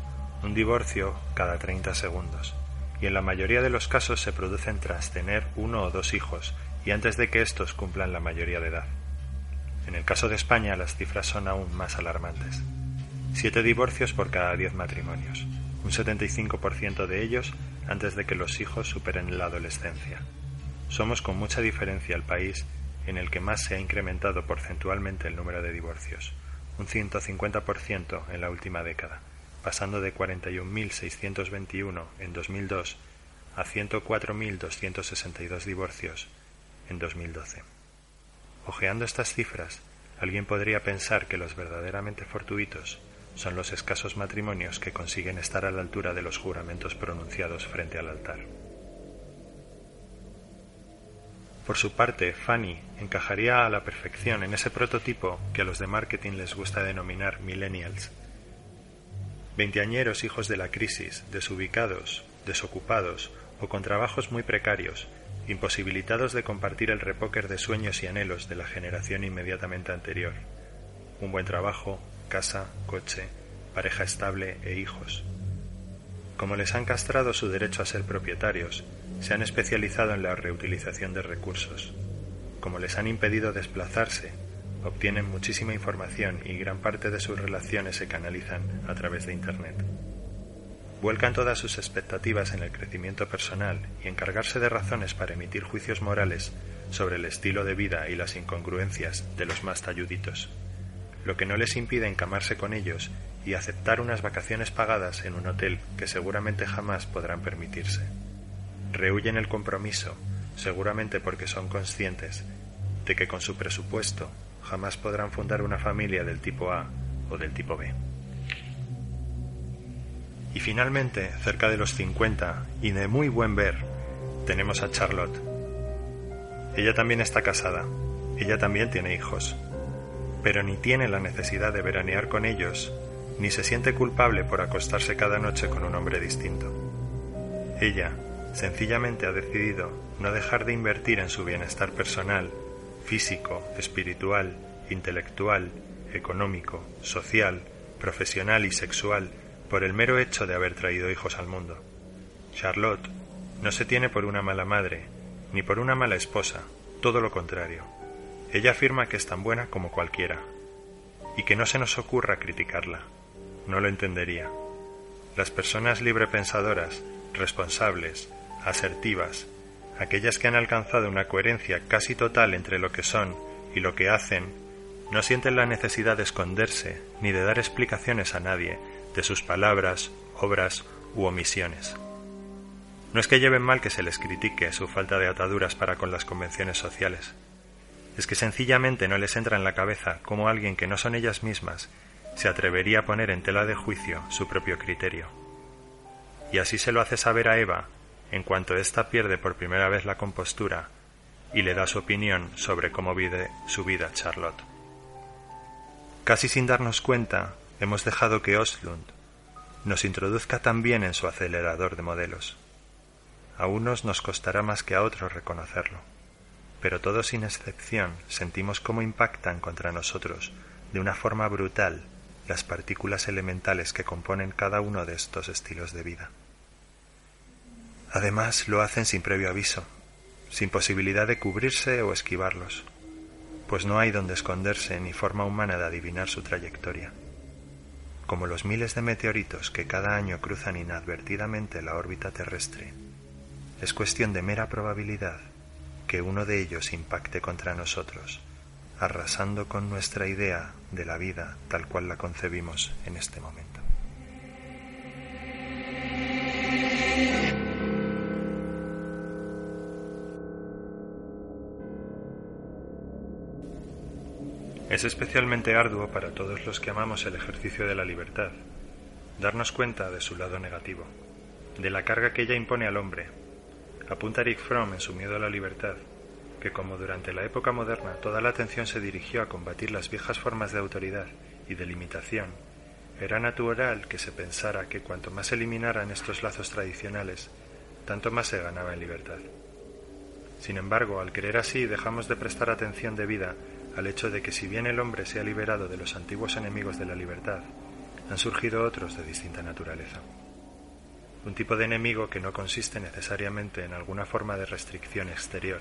un divorcio cada 30 segundos y en la mayoría de los casos se producen tras tener uno o dos hijos y antes de que éstos cumplan la mayoría de edad. En el caso de España las cifras son aún más alarmantes. Siete divorcios por cada diez matrimonios, un 75% de ellos antes de que los hijos superen la adolescencia. Somos con mucha diferencia el país en el que más se ha incrementado porcentualmente el número de divorcios, un 150% en la última década, pasando de 41.621 en 2002 a 104.262 divorcios en 2012. Ojeando estas cifras, alguien podría pensar que los verdaderamente fortuitos son los escasos matrimonios que consiguen estar a la altura de los juramentos pronunciados frente al altar. Por su parte, Fanny encajaría a la perfección en ese prototipo que a los de marketing les gusta denominar millennials. Veinteañeros hijos de la crisis, desubicados, desocupados o con trabajos muy precarios, imposibilitados de compartir el repóquer de sueños y anhelos de la generación inmediatamente anterior. Un buen trabajo, casa, coche, pareja estable e hijos. Como les han castrado su derecho a ser propietarios, se han especializado en la reutilización de recursos. Como les han impedido desplazarse, obtienen muchísima información y gran parte de sus relaciones se canalizan a través de Internet. Vuelcan todas sus expectativas en el crecimiento personal y encargarse de razones para emitir juicios morales sobre el estilo de vida y las incongruencias de los más talluditos, lo que no les impide encamarse con ellos y aceptar unas vacaciones pagadas en un hotel que seguramente jamás podrán permitirse rehuyen el compromiso, seguramente porque son conscientes de que con su presupuesto jamás podrán fundar una familia del tipo A o del tipo B. Y finalmente, cerca de los 50 y de muy buen ver, tenemos a Charlotte. Ella también está casada, ella también tiene hijos, pero ni tiene la necesidad de veranear con ellos, ni se siente culpable por acostarse cada noche con un hombre distinto. Ella, sencillamente ha decidido no dejar de invertir en su bienestar personal, físico, espiritual, intelectual, económico, social, profesional y sexual por el mero hecho de haber traído hijos al mundo. Charlotte no se tiene por una mala madre, ni por una mala esposa, todo lo contrario. Ella afirma que es tan buena como cualquiera, y que no se nos ocurra criticarla. No lo entendería. Las personas librepensadoras, responsables, asertivas, aquellas que han alcanzado una coherencia casi total entre lo que son y lo que hacen, no sienten la necesidad de esconderse ni de dar explicaciones a nadie de sus palabras, obras u omisiones. No es que lleven mal que se les critique su falta de ataduras para con las convenciones sociales. Es que sencillamente no les entra en la cabeza cómo alguien que no son ellas mismas se atrevería a poner en tela de juicio su propio criterio. Y así se lo hace saber a Eva en cuanto ésta pierde por primera vez la compostura y le da su opinión sobre cómo vive su vida Charlotte. Casi sin darnos cuenta, hemos dejado que Oslund nos introduzca también en su acelerador de modelos. A unos nos costará más que a otros reconocerlo, pero todos sin excepción sentimos cómo impactan contra nosotros de una forma brutal las partículas elementales que componen cada uno de estos estilos de vida. Además, lo hacen sin previo aviso, sin posibilidad de cubrirse o esquivarlos, pues no hay donde esconderse ni forma humana de adivinar su trayectoria. Como los miles de meteoritos que cada año cruzan inadvertidamente la órbita terrestre, es cuestión de mera probabilidad que uno de ellos impacte contra nosotros, arrasando con nuestra idea de la vida tal cual la concebimos en este momento. Es especialmente arduo para todos los que amamos el ejercicio de la libertad, darnos cuenta de su lado negativo, de la carga que ella impone al hombre. Apunta Eric Fromm en su miedo a la libertad, que como durante la época moderna toda la atención se dirigió a combatir las viejas formas de autoridad y de limitación, era natural que se pensara que cuanto más se eliminaran estos lazos tradicionales, tanto más se ganaba en libertad. Sin embargo, al creer así, dejamos de prestar atención debida al hecho de que si bien el hombre se ha liberado de los antiguos enemigos de la libertad, han surgido otros de distinta naturaleza. Un tipo de enemigo que no consiste necesariamente en alguna forma de restricción exterior,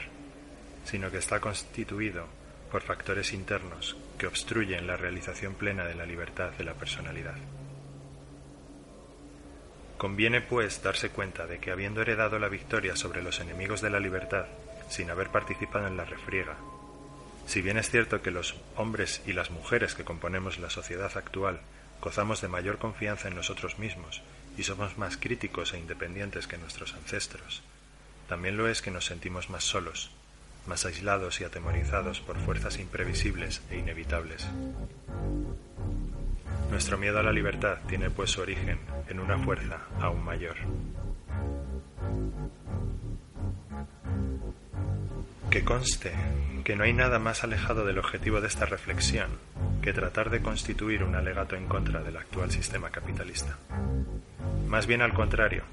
sino que está constituido por factores internos que obstruyen la realización plena de la libertad de la personalidad. Conviene, pues, darse cuenta de que habiendo heredado la victoria sobre los enemigos de la libertad, sin haber participado en la refriega, si bien es cierto que los hombres y las mujeres que componemos la sociedad actual gozamos de mayor confianza en nosotros mismos y somos más críticos e independientes que nuestros ancestros, también lo es que nos sentimos más solos, más aislados y atemorizados por fuerzas imprevisibles e inevitables. Nuestro miedo a la libertad tiene pues su origen en una fuerza aún mayor. Que conste que no hay nada más alejado del objetivo de esta reflexión que tratar de constituir un alegato en contra del actual sistema capitalista. Más bien al contrario,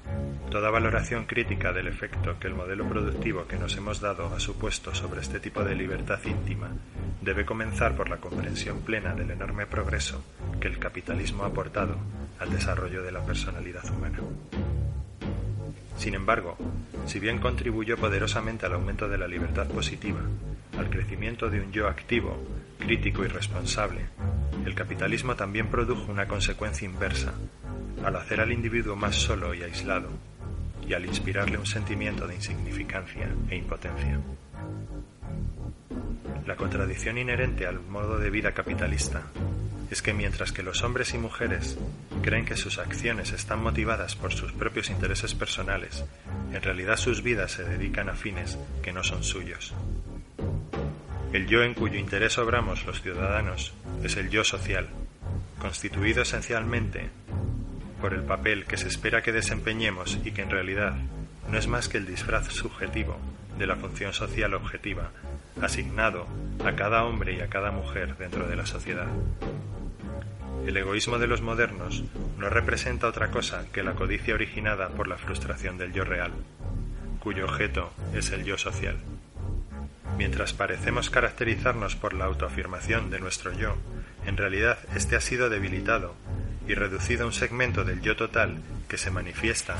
toda valoración crítica del efecto que el modelo productivo que nos hemos dado ha supuesto sobre este tipo de libertad íntima debe comenzar por la comprensión plena del enorme progreso que el capitalismo ha aportado al desarrollo de la personalidad humana. Sin embargo, si bien contribuyó poderosamente al aumento de la libertad positiva, al crecimiento de un yo activo, crítico y responsable, el capitalismo también produjo una consecuencia inversa, al hacer al individuo más solo y aislado, y al inspirarle un sentimiento de insignificancia e impotencia. La contradicción inherente al modo de vida capitalista es que mientras que los hombres y mujeres creen que sus acciones están motivadas por sus propios intereses personales, en realidad sus vidas se dedican a fines que no son suyos. El yo en cuyo interés obramos los ciudadanos es el yo social, constituido esencialmente por el papel que se espera que desempeñemos y que en realidad no es más que el disfraz subjetivo de la función social objetiva asignado a cada hombre y a cada mujer dentro de la sociedad. El egoísmo de los modernos no representa otra cosa que la codicia originada por la frustración del yo real, cuyo objeto es el yo social. Mientras parecemos caracterizarnos por la autoafirmación de nuestro yo, en realidad éste ha sido debilitado y reducido a un segmento del yo total que se manifiesta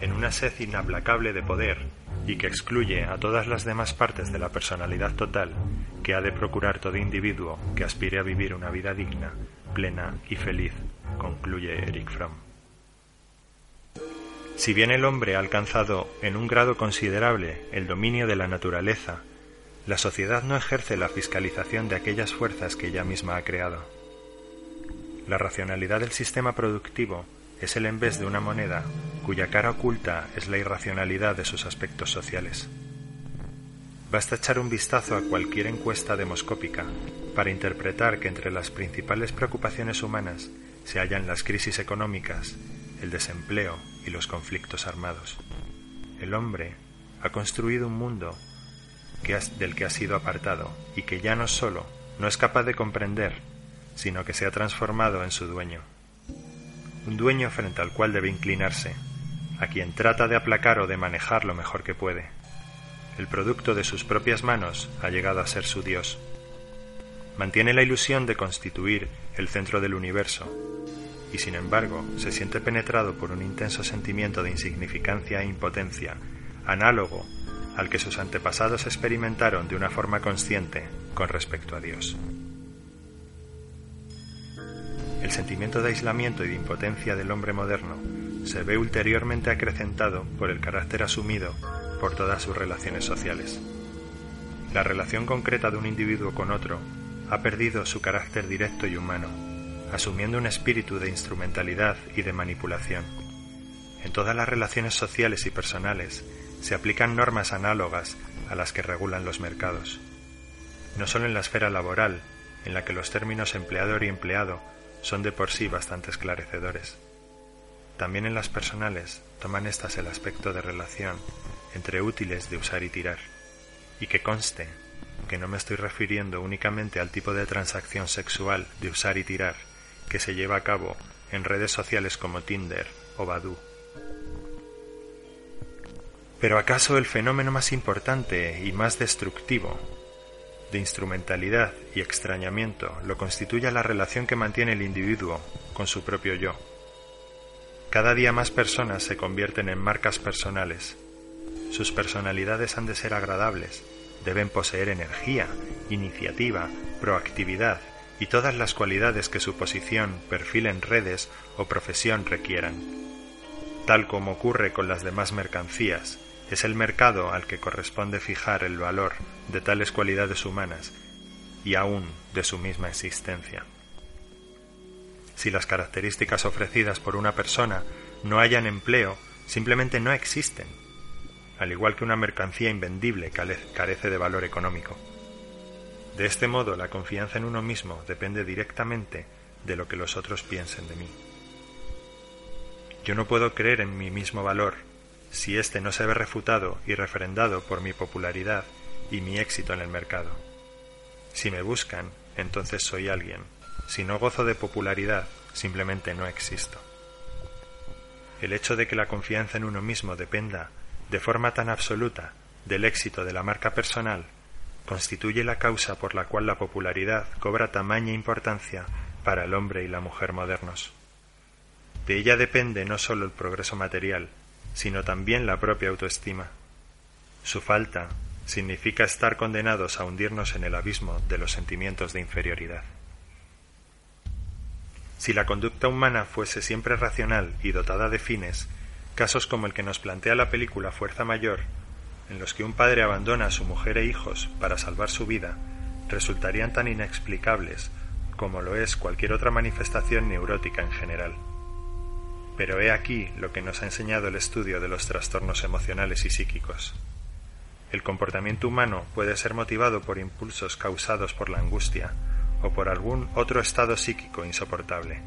en una sed inaplacable de poder y que excluye a todas las demás partes de la personalidad total que ha de procurar todo individuo que aspire a vivir una vida digna, plena y feliz, concluye Eric Fromm. Si bien el hombre ha alcanzado en un grado considerable el dominio de la naturaleza, la sociedad no ejerce la fiscalización de aquellas fuerzas que ella misma ha creado. La racionalidad del sistema productivo es el en vez de una moneda cuya cara oculta es la irracionalidad de sus aspectos sociales. Basta echar un vistazo a cualquier encuesta demoscópica para interpretar que entre las principales preocupaciones humanas se hallan las crisis económicas, el desempleo y los conflictos armados. El hombre ha construido un mundo del que ha sido apartado y que ya no solo no es capaz de comprender, sino que se ha transformado en su dueño. Un dueño frente al cual debe inclinarse, a quien trata de aplacar o de manejar lo mejor que puede. El producto de sus propias manos ha llegado a ser su Dios. Mantiene la ilusión de constituir el centro del universo, y sin embargo se siente penetrado por un intenso sentimiento de insignificancia e impotencia, análogo al que sus antepasados experimentaron de una forma consciente con respecto a Dios. El sentimiento de aislamiento y de impotencia del hombre moderno se ve ulteriormente acrecentado por el carácter asumido por todas sus relaciones sociales. La relación concreta de un individuo con otro ha perdido su carácter directo y humano, asumiendo un espíritu de instrumentalidad y de manipulación. En todas las relaciones sociales y personales se aplican normas análogas a las que regulan los mercados. No solo en la esfera laboral, en la que los términos empleador y empleado son de por sí bastante esclarecedores. También en las personales toman estas el aspecto de relación entre útiles de usar y tirar. Y que conste que no me estoy refiriendo únicamente al tipo de transacción sexual de usar y tirar que se lleva a cabo en redes sociales como Tinder o Badoo. Pero ¿acaso el fenómeno más importante y más destructivo de instrumentalidad y extrañamiento lo constituye la relación que mantiene el individuo con su propio yo? Cada día más personas se convierten en marcas personales. Sus personalidades han de ser agradables, deben poseer energía, iniciativa, proactividad y todas las cualidades que su posición, perfil en redes o profesión requieran. tal como ocurre con las demás mercancías, es el mercado al que corresponde fijar el valor de tales cualidades humanas y aún de su misma existencia. Si las características ofrecidas por una persona no hayan empleo, simplemente no existen, al igual que una mercancía invendible carece de valor económico. De este modo, la confianza en uno mismo depende directamente de lo que los otros piensen de mí. Yo no puedo creer en mi mismo valor si éste no se ve refutado y refrendado por mi popularidad y mi éxito en el mercado. Si me buscan, entonces soy alguien. Si no gozo de popularidad, simplemente no existo. El hecho de que la confianza en uno mismo dependa de forma tan absoluta del éxito de la marca personal constituye la causa por la cual la popularidad cobra tamaña importancia para el hombre y la mujer modernos. De ella depende no sólo el progreso material, sino también la propia autoestima. Su falta significa estar condenados a hundirnos en el abismo de los sentimientos de inferioridad. Si la conducta humana fuese siempre racional y dotada de fines, casos como el que nos plantea la película Fuerza Mayor, en los que un padre abandona a su mujer e hijos para salvar su vida, resultarían tan inexplicables como lo es cualquier otra manifestación neurótica en general. Pero he aquí lo que nos ha enseñado el estudio de los trastornos emocionales y psíquicos. El comportamiento humano puede ser motivado por impulsos causados por la angustia o por algún otro estado psíquico insoportable.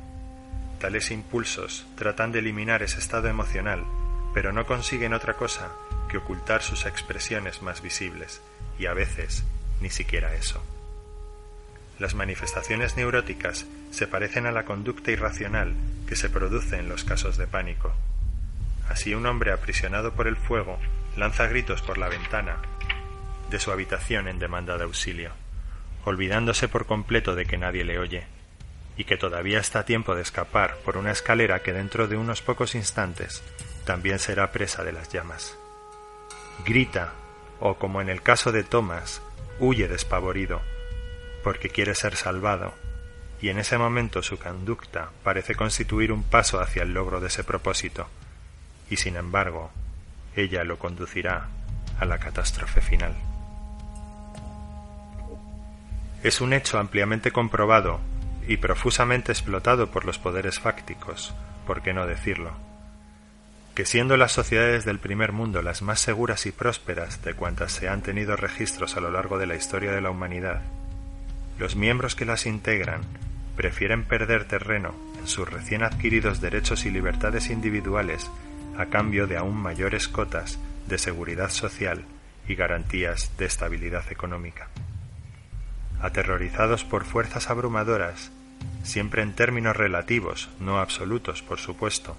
Tales impulsos tratan de eliminar ese estado emocional, pero no consiguen otra cosa que ocultar sus expresiones más visibles, y a veces ni siquiera eso. Las manifestaciones neuróticas se parecen a la conducta irracional que se produce en los casos de pánico. Así un hombre aprisionado por el fuego lanza gritos por la ventana de su habitación en demanda de auxilio, olvidándose por completo de que nadie le oye, y que todavía está a tiempo de escapar por una escalera que dentro de unos pocos instantes también será presa de las llamas. Grita, o como en el caso de Thomas, huye despavorido, porque quiere ser salvado, y en ese momento su conducta parece constituir un paso hacia el logro de ese propósito, y sin embargo, ella lo conducirá a la catástrofe final. Es un hecho ampliamente comprobado y profusamente explotado por los poderes fácticos, por qué no decirlo, que siendo las sociedades del primer mundo las más seguras y prósperas de cuantas se han tenido registros a lo largo de la historia de la humanidad, los miembros que las integran prefieren perder terreno en sus recién adquiridos derechos y libertades individuales a cambio de aún mayores cotas de seguridad social y garantías de estabilidad económica. Aterrorizados por fuerzas abrumadoras, siempre en términos relativos, no absolutos, por supuesto,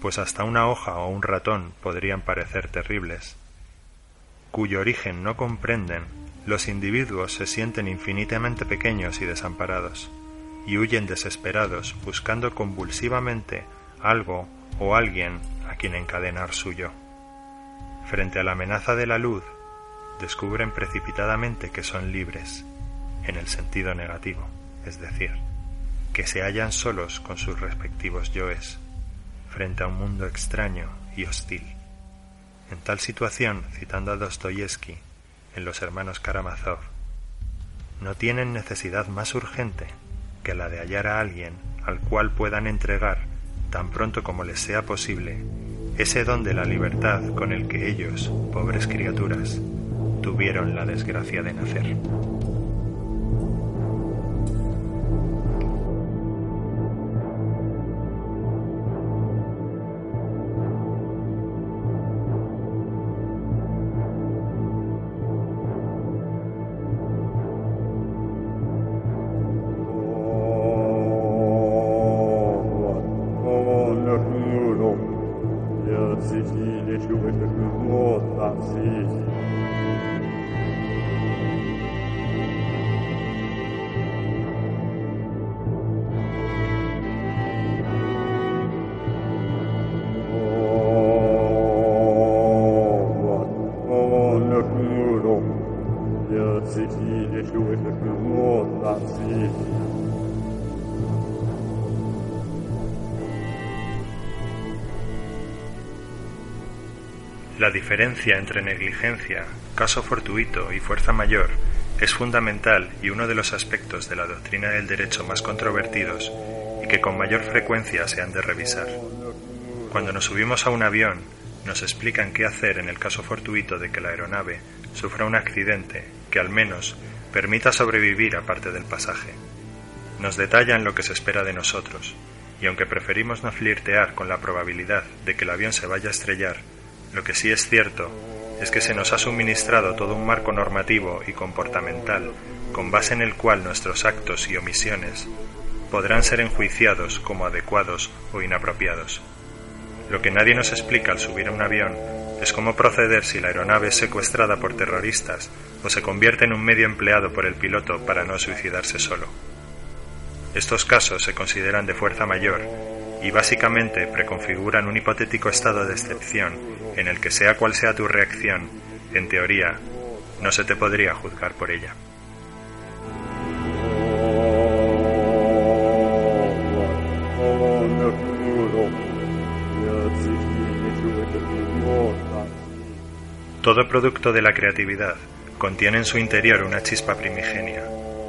pues hasta una hoja o un ratón podrían parecer terribles, cuyo origen no comprenden los individuos se sienten infinitamente pequeños y desamparados, y huyen desesperados buscando convulsivamente algo o alguien a quien encadenar suyo. Frente a la amenaza de la luz, descubren precipitadamente que son libres, en el sentido negativo, es decir, que se hallan solos con sus respectivos yoes, frente a un mundo extraño y hostil. En tal situación, citando a Dostoyevsky, en los hermanos Karamazov, no tienen necesidad más urgente que la de hallar a alguien al cual puedan entregar, tan pronto como les sea posible, ese don de la libertad con el que ellos, pobres criaturas, tuvieron la desgracia de nacer. 嗯。Diferencia entre negligencia, caso fortuito y fuerza mayor es fundamental y uno de los aspectos de la doctrina del derecho más controvertidos y que con mayor frecuencia se han de revisar. Cuando nos subimos a un avión, nos explican qué hacer en el caso fortuito de que la aeronave sufra un accidente que al menos permita sobrevivir aparte del pasaje. Nos detallan lo que se espera de nosotros, y aunque preferimos no flirtear con la probabilidad de que el avión se vaya a estrellar, lo que sí es cierto es que se nos ha suministrado todo un marco normativo y comportamental con base en el cual nuestros actos y omisiones podrán ser enjuiciados como adecuados o inapropiados. Lo que nadie nos explica al subir a un avión es cómo proceder si la aeronave es secuestrada por terroristas o se convierte en un medio empleado por el piloto para no suicidarse solo. Estos casos se consideran de fuerza mayor y básicamente preconfiguran un hipotético estado de excepción en el que sea cual sea tu reacción, en teoría, no se te podría juzgar por ella. Todo producto de la creatividad contiene en su interior una chispa primigenia,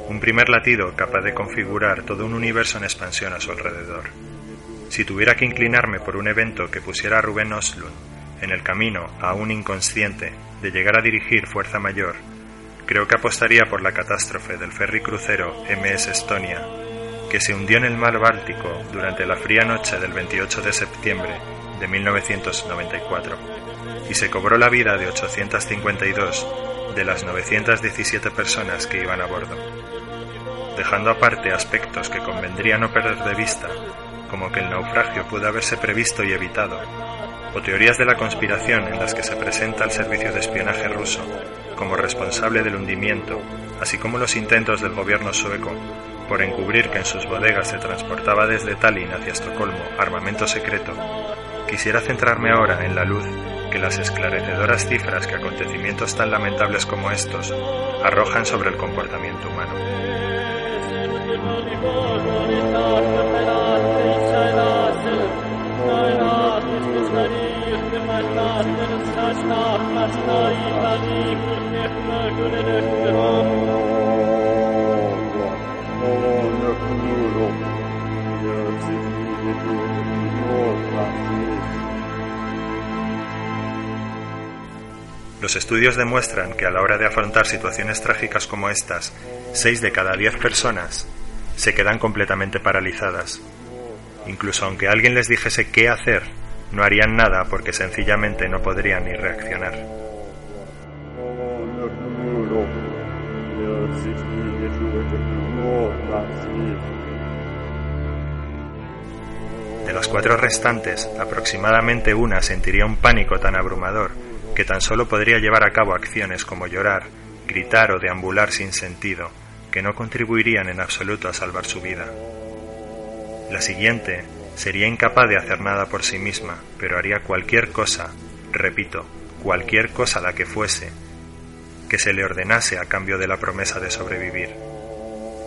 un primer latido capaz de configurar todo un universo en expansión a su alrededor. Si tuviera que inclinarme por un evento que pusiera a Rubén Oslund en el camino a un inconsciente de llegar a dirigir Fuerza Mayor, creo que apostaría por la catástrofe del ferry crucero MS Estonia, que se hundió en el mar Báltico durante la fría noche del 28 de septiembre de 1994 y se cobró la vida de 852 de las 917 personas que iban a bordo, dejando aparte aspectos que convendría no perder de vista, como que el naufragio pudo haberse previsto y evitado, o teorías de la conspiración en las que se presenta el servicio de espionaje ruso como responsable del hundimiento, así como los intentos del gobierno sueco por encubrir que en sus bodegas se transportaba desde Tallinn hacia Estocolmo armamento secreto, quisiera centrarme ahora en la luz que las esclarecedoras cifras que acontecimientos tan lamentables como estos arrojan sobre el comportamiento humano. Los estudios demuestran que a la hora de afrontar situaciones trágicas como estas, 6 de cada 10 personas se quedan completamente paralizadas. Incluso aunque alguien les dijese qué hacer, no harían nada porque sencillamente no podrían ni reaccionar. De las cuatro restantes, aproximadamente una sentiría un pánico tan abrumador que tan solo podría llevar a cabo acciones como llorar, gritar o deambular sin sentido, que no contribuirían en absoluto a salvar su vida. La siguiente sería incapaz de hacer nada por sí misma, pero haría cualquier cosa, repito, cualquier cosa la que fuese, que se le ordenase a cambio de la promesa de sobrevivir.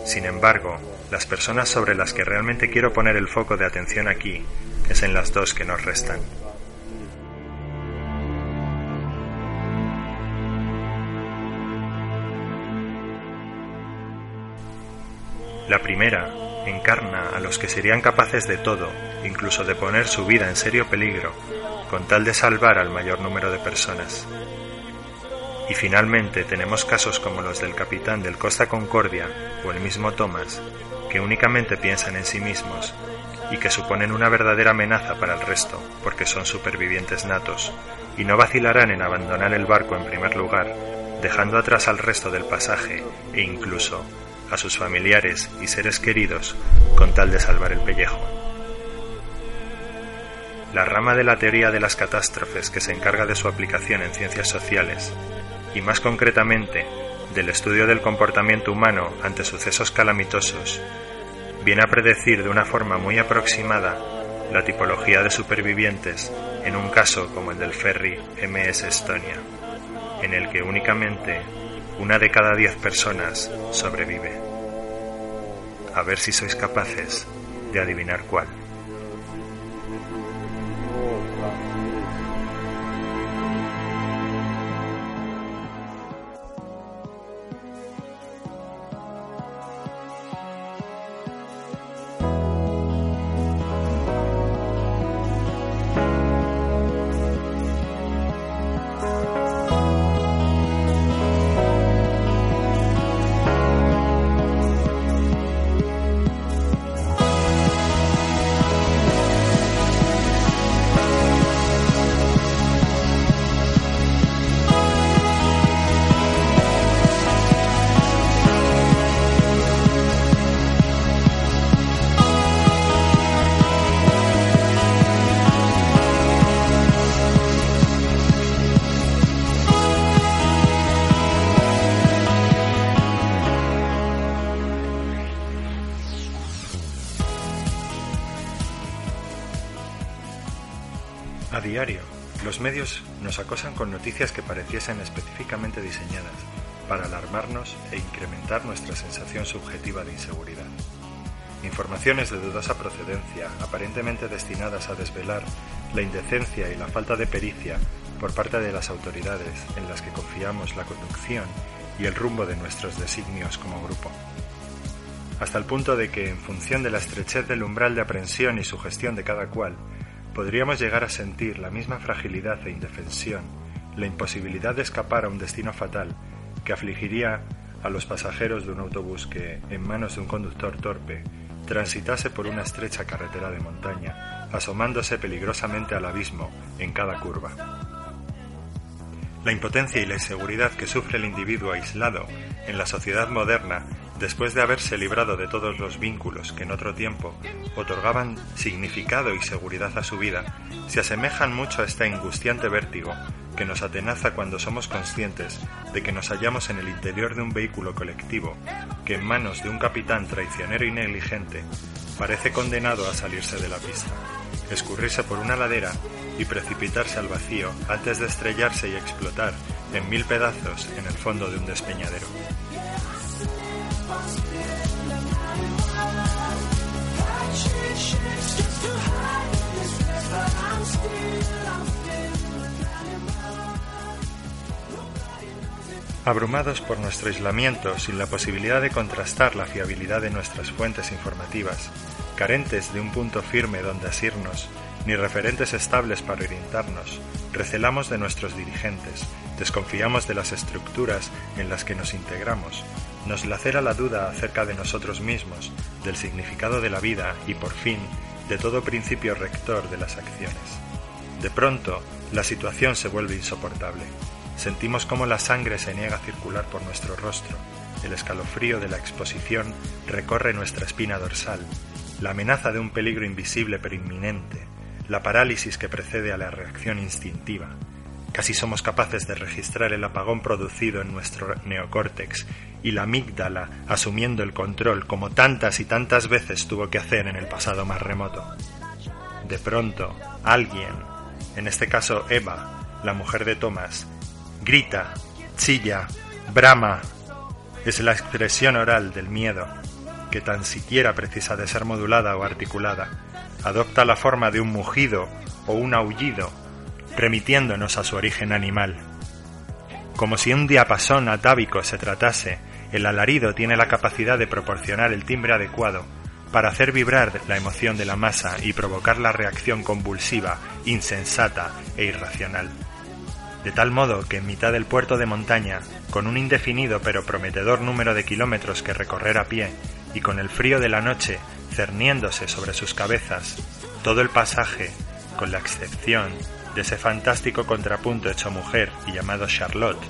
Sin embargo, las personas sobre las que realmente quiero poner el foco de atención aquí es en las dos que nos restan. La primera encarna a los que serían capaces de todo, incluso de poner su vida en serio peligro, con tal de salvar al mayor número de personas. Y finalmente tenemos casos como los del capitán del Costa Concordia o el mismo Thomas, que únicamente piensan en sí mismos y que suponen una verdadera amenaza para el resto porque son supervivientes natos y no vacilarán en abandonar el barco en primer lugar, dejando atrás al resto del pasaje e incluso a sus familiares y seres queridos con tal de salvar el pellejo. La rama de la teoría de las catástrofes que se encarga de su aplicación en ciencias sociales, y más concretamente del estudio del comportamiento humano ante sucesos calamitosos, viene a predecir de una forma muy aproximada la tipología de supervivientes en un caso como el del ferry MS Estonia, en el que únicamente una de cada diez personas sobrevive. A ver si sois capaces de adivinar cuál. Los medios nos acosan con noticias que pareciesen específicamente diseñadas para alarmarnos e incrementar nuestra sensación subjetiva de inseguridad. Informaciones de dudosa procedencia, aparentemente destinadas a desvelar la indecencia y la falta de pericia por parte de las autoridades en las que confiamos la conducción y el rumbo de nuestros designios como grupo. Hasta el punto de que, en función de la estrechez del umbral de aprensión y sugestión de cada cual, podríamos llegar a sentir la misma fragilidad e indefensión, la imposibilidad de escapar a un destino fatal que afligiría a los pasajeros de un autobús que, en manos de un conductor torpe, transitase por una estrecha carretera de montaña, asomándose peligrosamente al abismo en cada curva. La impotencia y la inseguridad que sufre el individuo aislado en la sociedad moderna después de haberse librado de todos los vínculos que en otro tiempo otorgaban significado y seguridad a su vida, se asemejan mucho a este angustiante vértigo que nos atenaza cuando somos conscientes de que nos hallamos en el interior de un vehículo colectivo que en manos de un capitán traicionero y negligente parece condenado a salirse de la pista, escurrirse por una ladera y precipitarse al vacío antes de estrellarse y explotar en mil pedazos en el fondo de un despeñadero. Abrumados por nuestro aislamiento, sin la posibilidad de contrastar la fiabilidad de nuestras fuentes informativas, carentes de un punto firme donde asirnos, ni referentes estables para orientarnos, recelamos de nuestros dirigentes, desconfiamos de las estructuras en las que nos integramos, nos lacera la duda acerca de nosotros mismos, del significado de la vida y, por fin, de todo principio rector de las acciones. De pronto, la situación se vuelve insoportable. Sentimos cómo la sangre se niega a circular por nuestro rostro, el escalofrío de la exposición recorre nuestra espina dorsal, la amenaza de un peligro invisible pero inminente, la parálisis que precede a la reacción instintiva, Casi somos capaces de registrar el apagón producido en nuestro neocórtex y la amígdala asumiendo el control como tantas y tantas veces tuvo que hacer en el pasado más remoto. De pronto, alguien, en este caso Eva, la mujer de Thomas, grita, chilla, brama. Es la expresión oral del miedo, que tan siquiera precisa de ser modulada o articulada. Adopta la forma de un mugido o un aullido remitiéndonos a su origen animal. Como si un diapasón atávico se tratase, el alarido tiene la capacidad de proporcionar el timbre adecuado para hacer vibrar la emoción de la masa y provocar la reacción convulsiva, insensata e irracional. De tal modo que en mitad del puerto de montaña, con un indefinido pero prometedor número de kilómetros que recorrer a pie y con el frío de la noche cerniéndose sobre sus cabezas, todo el pasaje, con la excepción de ese fantástico contrapunto hecho mujer y llamado Charlotte,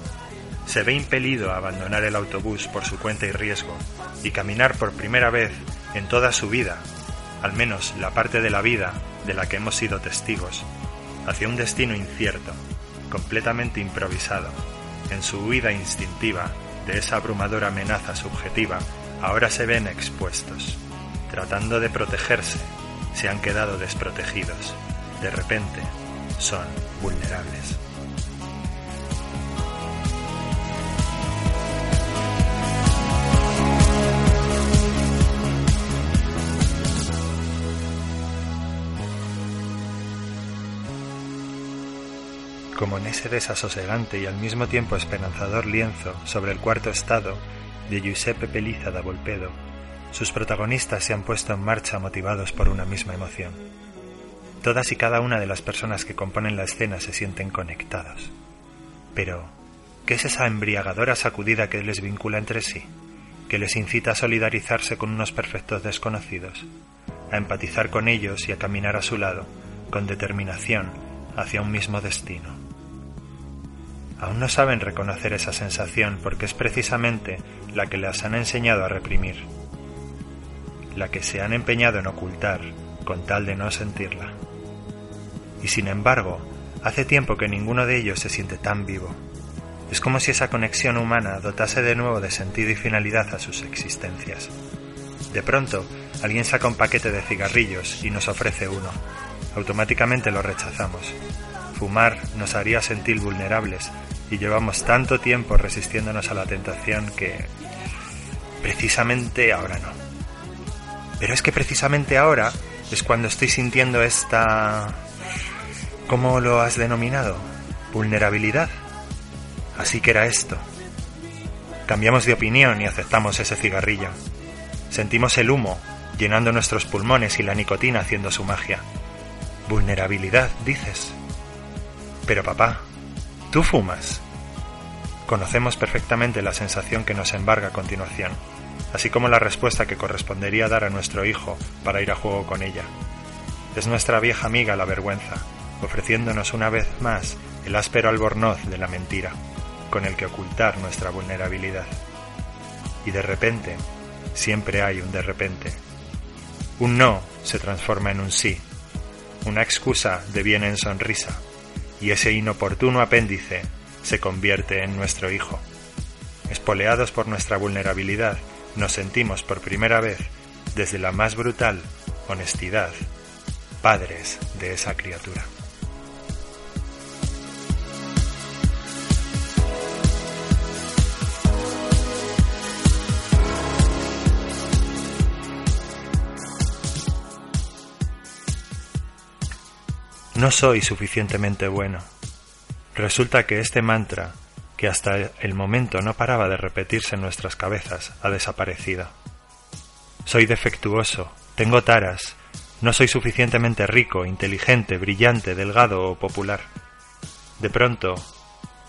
se ve impelido a abandonar el autobús por su cuenta y riesgo y caminar por primera vez en toda su vida, al menos la parte de la vida de la que hemos sido testigos, hacia un destino incierto, completamente improvisado. En su huida instintiva de esa abrumadora amenaza subjetiva, ahora se ven expuestos. Tratando de protegerse, se han quedado desprotegidos. De repente, son vulnerables. como en ese desasosegante y al mismo tiempo esperanzador lienzo sobre el cuarto estado de Giuseppe Peliza da Volpedo, sus protagonistas se han puesto en marcha motivados por una misma emoción. Todas y cada una de las personas que componen la escena se sienten conectados. Pero, ¿qué es esa embriagadora sacudida que les vincula entre sí? que les incita a solidarizarse con unos perfectos desconocidos, a empatizar con ellos y a caminar a su lado, con determinación, hacia un mismo destino. Aún no saben reconocer esa sensación porque es precisamente la que les han enseñado a reprimir, la que se han empeñado en ocultar con tal de no sentirla y sin embargo, hace tiempo que ninguno de ellos se siente tan vivo. Es como si esa conexión humana dotase de nuevo de sentido y finalidad a sus existencias. De pronto, alguien saca un paquete de cigarrillos y nos ofrece uno. automáticamente lo rechazamos. Fumar nos haría sentir vulnerables y llevamos tanto tiempo resistiéndonos a la tentación que precisamente ahora no. Pero es que precisamente ahora es cuando estoy sintiendo esta... ¿Cómo lo has denominado? Vulnerabilidad. Así que era esto. Cambiamos de opinión y aceptamos ese cigarrillo. Sentimos el humo llenando nuestros pulmones y la nicotina haciendo su magia. Vulnerabilidad, dices. Pero papá, ¿tú fumas? Conocemos perfectamente la sensación que nos embarga a continuación, así como la respuesta que correspondería dar a nuestro hijo para ir a juego con ella. Es nuestra vieja amiga la vergüenza, ofreciéndonos una vez más el áspero albornoz de la mentira, con el que ocultar nuestra vulnerabilidad. Y de repente, siempre hay un de repente. Un no se transforma en un sí, una excusa deviene en sonrisa, y ese inoportuno apéndice se convierte en nuestro hijo. Espoleados por nuestra vulnerabilidad, nos sentimos por primera vez, desde la más brutal honestidad, padres de esa criatura. No soy suficientemente bueno. Resulta que este mantra, que hasta el momento no paraba de repetirse en nuestras cabezas, ha desaparecido. Soy defectuoso, tengo taras, no soy suficientemente rico, inteligente, brillante, delgado o popular. De pronto,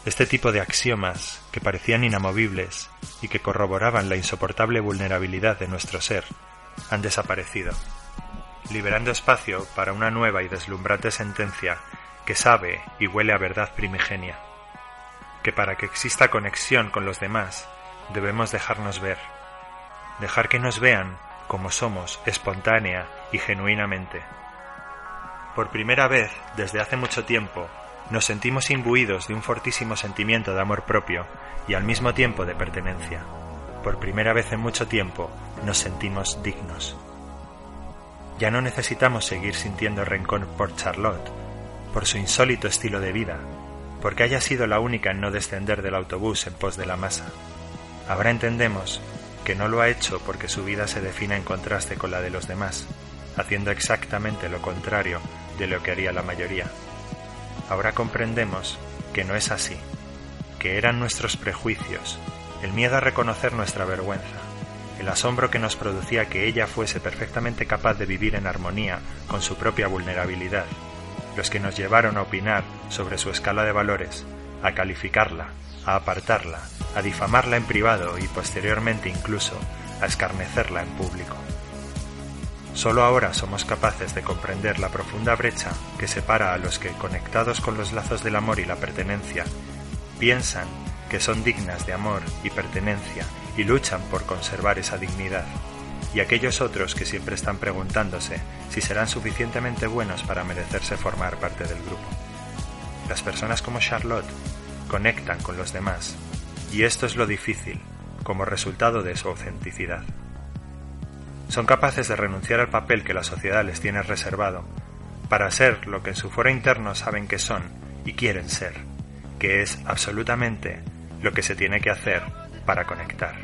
este tipo de axiomas, que parecían inamovibles y que corroboraban la insoportable vulnerabilidad de nuestro ser, han desaparecido liberando espacio para una nueva y deslumbrante sentencia que sabe y huele a verdad primigenia, que para que exista conexión con los demás debemos dejarnos ver, dejar que nos vean como somos espontánea y genuinamente. Por primera vez desde hace mucho tiempo nos sentimos imbuidos de un fortísimo sentimiento de amor propio y al mismo tiempo de pertenencia. Por primera vez en mucho tiempo nos sentimos dignos. Ya no necesitamos seguir sintiendo rencor por Charlotte, por su insólito estilo de vida, porque haya sido la única en no descender del autobús en pos de la masa. Ahora entendemos que no lo ha hecho porque su vida se defina en contraste con la de los demás, haciendo exactamente lo contrario de lo que haría la mayoría. Ahora comprendemos que no es así, que eran nuestros prejuicios, el miedo a reconocer nuestra vergüenza, el asombro que nos producía que ella fuese perfectamente capaz de vivir en armonía con su propia vulnerabilidad, los que nos llevaron a opinar sobre su escala de valores, a calificarla, a apartarla, a difamarla en privado y posteriormente incluso a escarnecerla en público. Solo ahora somos capaces de comprender la profunda brecha que separa a los que, conectados con los lazos del amor y la pertenencia, piensan que son dignas de amor y pertenencia y luchan por conservar esa dignidad, y aquellos otros que siempre están preguntándose si serán suficientemente buenos para merecerse formar parte del grupo. Las personas como Charlotte conectan con los demás, y esto es lo difícil, como resultado de su autenticidad. Son capaces de renunciar al papel que la sociedad les tiene reservado, para ser lo que en su foro interno saben que son y quieren ser, que es absolutamente lo que se tiene que hacer para conectar.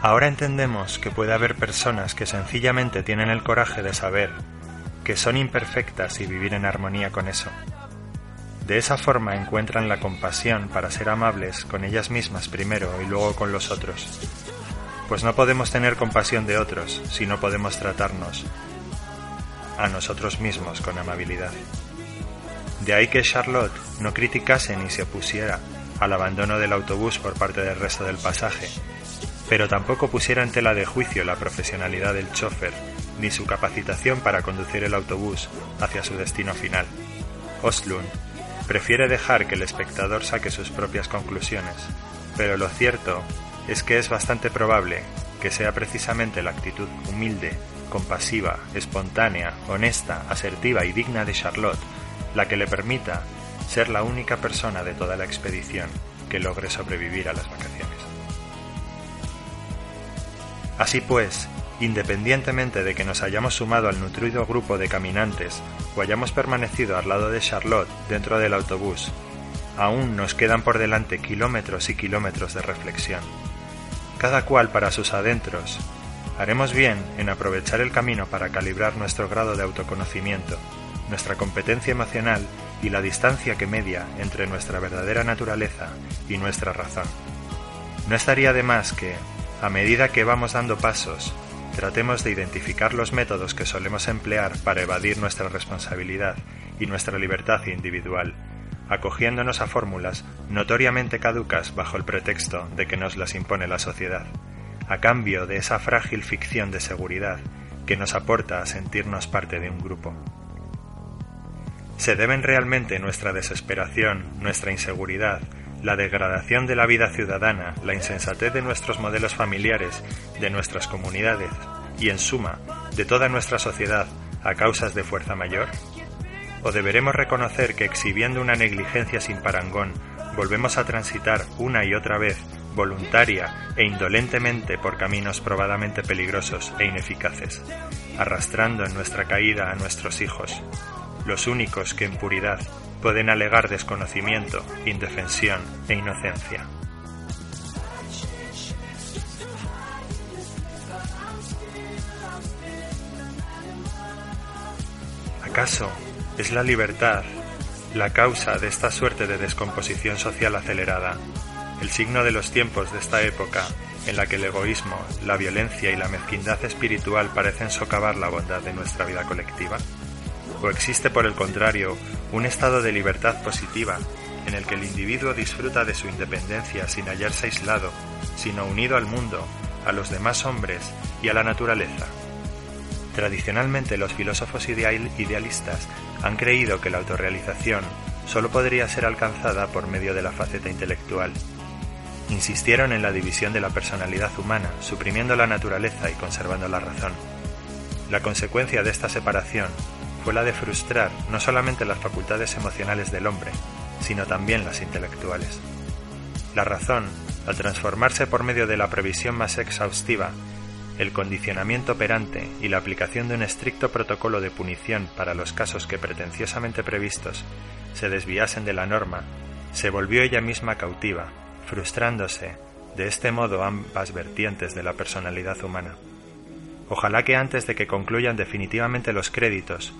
Ahora entendemos que puede haber personas que sencillamente tienen el coraje de saber que son imperfectas y vivir en armonía con eso. De esa forma encuentran la compasión para ser amables con ellas mismas primero y luego con los otros. Pues no podemos tener compasión de otros si no podemos tratarnos a nosotros mismos con amabilidad. De ahí que Charlotte no criticase ni se opusiera al abandono del autobús por parte del resto del pasaje, pero tampoco pusiera en tela de juicio la profesionalidad del chofer ni su capacitación para conducir el autobús hacia su destino final. Ostlund prefiere dejar que el espectador saque sus propias conclusiones, pero lo cierto es que es bastante probable que sea precisamente la actitud humilde compasiva, espontánea, honesta, asertiva y digna de Charlotte la que le permita ser la única persona de toda la expedición que logre sobrevivir a las vacaciones. Así pues, independientemente de que nos hayamos sumado al nutrido grupo de caminantes o hayamos permanecido al lado de Charlotte dentro del autobús, aún nos quedan por delante kilómetros y kilómetros de reflexión. Cada cual para sus adentros. Haremos bien en aprovechar el camino para calibrar nuestro grado de autoconocimiento, nuestra competencia emocional y la distancia que media entre nuestra verdadera naturaleza y nuestra razón. No estaría de más que, a medida que vamos dando pasos, tratemos de identificar los métodos que solemos emplear para evadir nuestra responsabilidad y nuestra libertad individual, acogiéndonos a fórmulas notoriamente caducas bajo el pretexto de que nos las impone la sociedad, a cambio de esa frágil ficción de seguridad que nos aporta a sentirnos parte de un grupo. ¿Se deben realmente nuestra desesperación, nuestra inseguridad, la degradación de la vida ciudadana, la insensatez de nuestros modelos familiares, de nuestras comunidades y, en suma, de toda nuestra sociedad a causas de fuerza mayor? ¿O deberemos reconocer que exhibiendo una negligencia sin parangón, volvemos a transitar una y otra vez, voluntaria e indolentemente por caminos probadamente peligrosos e ineficaces, arrastrando en nuestra caída a nuestros hijos, los únicos que en puridad pueden alegar desconocimiento, indefensión e inocencia. ¿Acaso es la libertad la causa de esta suerte de descomposición social acelerada, el signo de los tiempos de esta época en la que el egoísmo, la violencia y la mezquindad espiritual parecen socavar la bondad de nuestra vida colectiva? ¿O existe, por el contrario, un estado de libertad positiva en el que el individuo disfruta de su independencia sin hallarse aislado, sino unido al mundo, a los demás hombres y a la naturaleza? Tradicionalmente los filósofos idealistas han creído que la autorrealización solo podría ser alcanzada por medio de la faceta intelectual. Insistieron en la división de la personalidad humana, suprimiendo la naturaleza y conservando la razón. La consecuencia de esta separación fue la de frustrar no solamente las facultades emocionales del hombre, sino también las intelectuales. La razón, al transformarse por medio de la previsión más exhaustiva, el condicionamiento operante y la aplicación de un estricto protocolo de punición para los casos que pretenciosamente previstos se desviasen de la norma, se volvió ella misma cautiva, frustrándose de este modo ambas vertientes de la personalidad humana. Ojalá que antes de que concluyan definitivamente los créditos,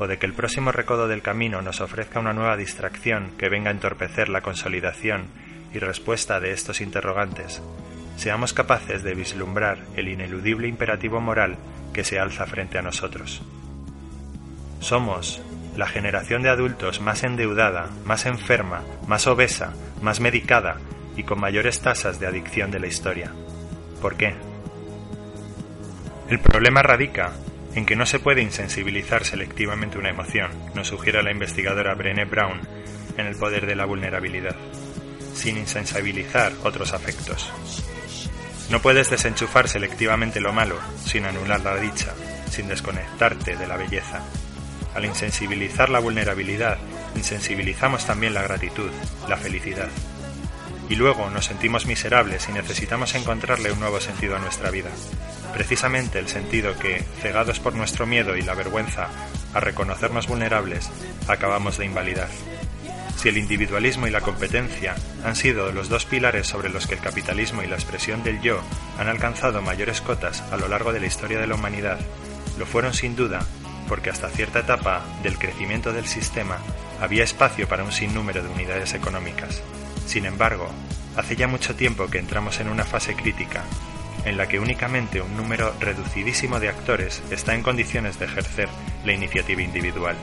o de que el próximo recodo del camino nos ofrezca una nueva distracción que venga a entorpecer la consolidación y respuesta de estos interrogantes, seamos capaces de vislumbrar el ineludible imperativo moral que se alza frente a nosotros. Somos la generación de adultos más endeudada, más enferma, más obesa, más medicada y con mayores tasas de adicción de la historia. ¿Por qué? El problema radica en que no se puede insensibilizar selectivamente una emoción, nos sugiere la investigadora Brené Brown en El poder de la vulnerabilidad, sin insensibilizar otros afectos. No puedes desenchufar selectivamente lo malo, sin anular la dicha, sin desconectarte de la belleza. Al insensibilizar la vulnerabilidad, insensibilizamos también la gratitud, la felicidad. Y luego nos sentimos miserables y necesitamos encontrarle un nuevo sentido a nuestra vida, precisamente el sentido que, cegados por nuestro miedo y la vergüenza a reconocernos vulnerables, acabamos de invalidar. Si el individualismo y la competencia han sido los dos pilares sobre los que el capitalismo y la expresión del yo han alcanzado mayores cotas a lo largo de la historia de la humanidad, lo fueron sin duda porque hasta cierta etapa del crecimiento del sistema había espacio para un sinnúmero de unidades económicas. Sin embargo, hace ya mucho tiempo que entramos en una fase crítica en la que únicamente un número reducidísimo de actores está en condiciones de ejercer la iniciativa individual.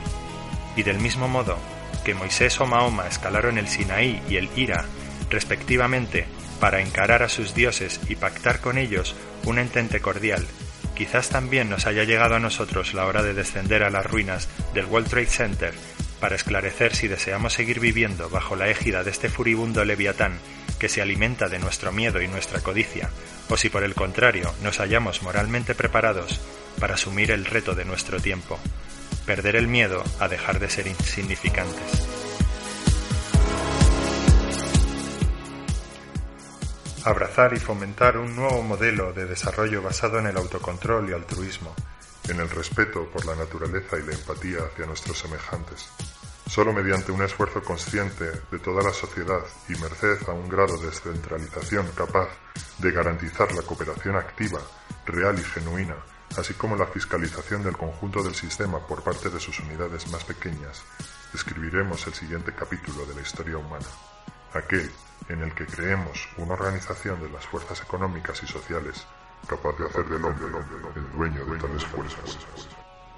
Y del mismo modo que Moisés o Mahoma escalaron el Sinaí y el Ira, respectivamente, para encarar a sus dioses y pactar con ellos un entente cordial, quizás también nos haya llegado a nosotros la hora de descender a las ruinas del World Trade Center para esclarecer si deseamos seguir viviendo bajo la égida de este furibundo leviatán que se alimenta de nuestro miedo y nuestra codicia, o si por el contrario nos hallamos moralmente preparados para asumir el reto de nuestro tiempo, perder el miedo a dejar de ser insignificantes. Abrazar y fomentar un nuevo modelo de desarrollo basado en el autocontrol y altruismo, en el respeto por la naturaleza y la empatía hacia nuestros semejantes. Solo mediante un esfuerzo consciente de toda la sociedad y merced a un grado de descentralización capaz de garantizar la cooperación activa, real y genuina, así como la fiscalización del conjunto del sistema por parte de sus unidades más pequeñas, escribiremos el siguiente capítulo de la historia humana, aquel en el que creemos una organización de las fuerzas económicas y sociales capaz de hacer del hombre, el dueño de tales fuerzas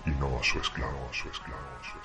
y no su esclavo, su esclavo, su esclavo.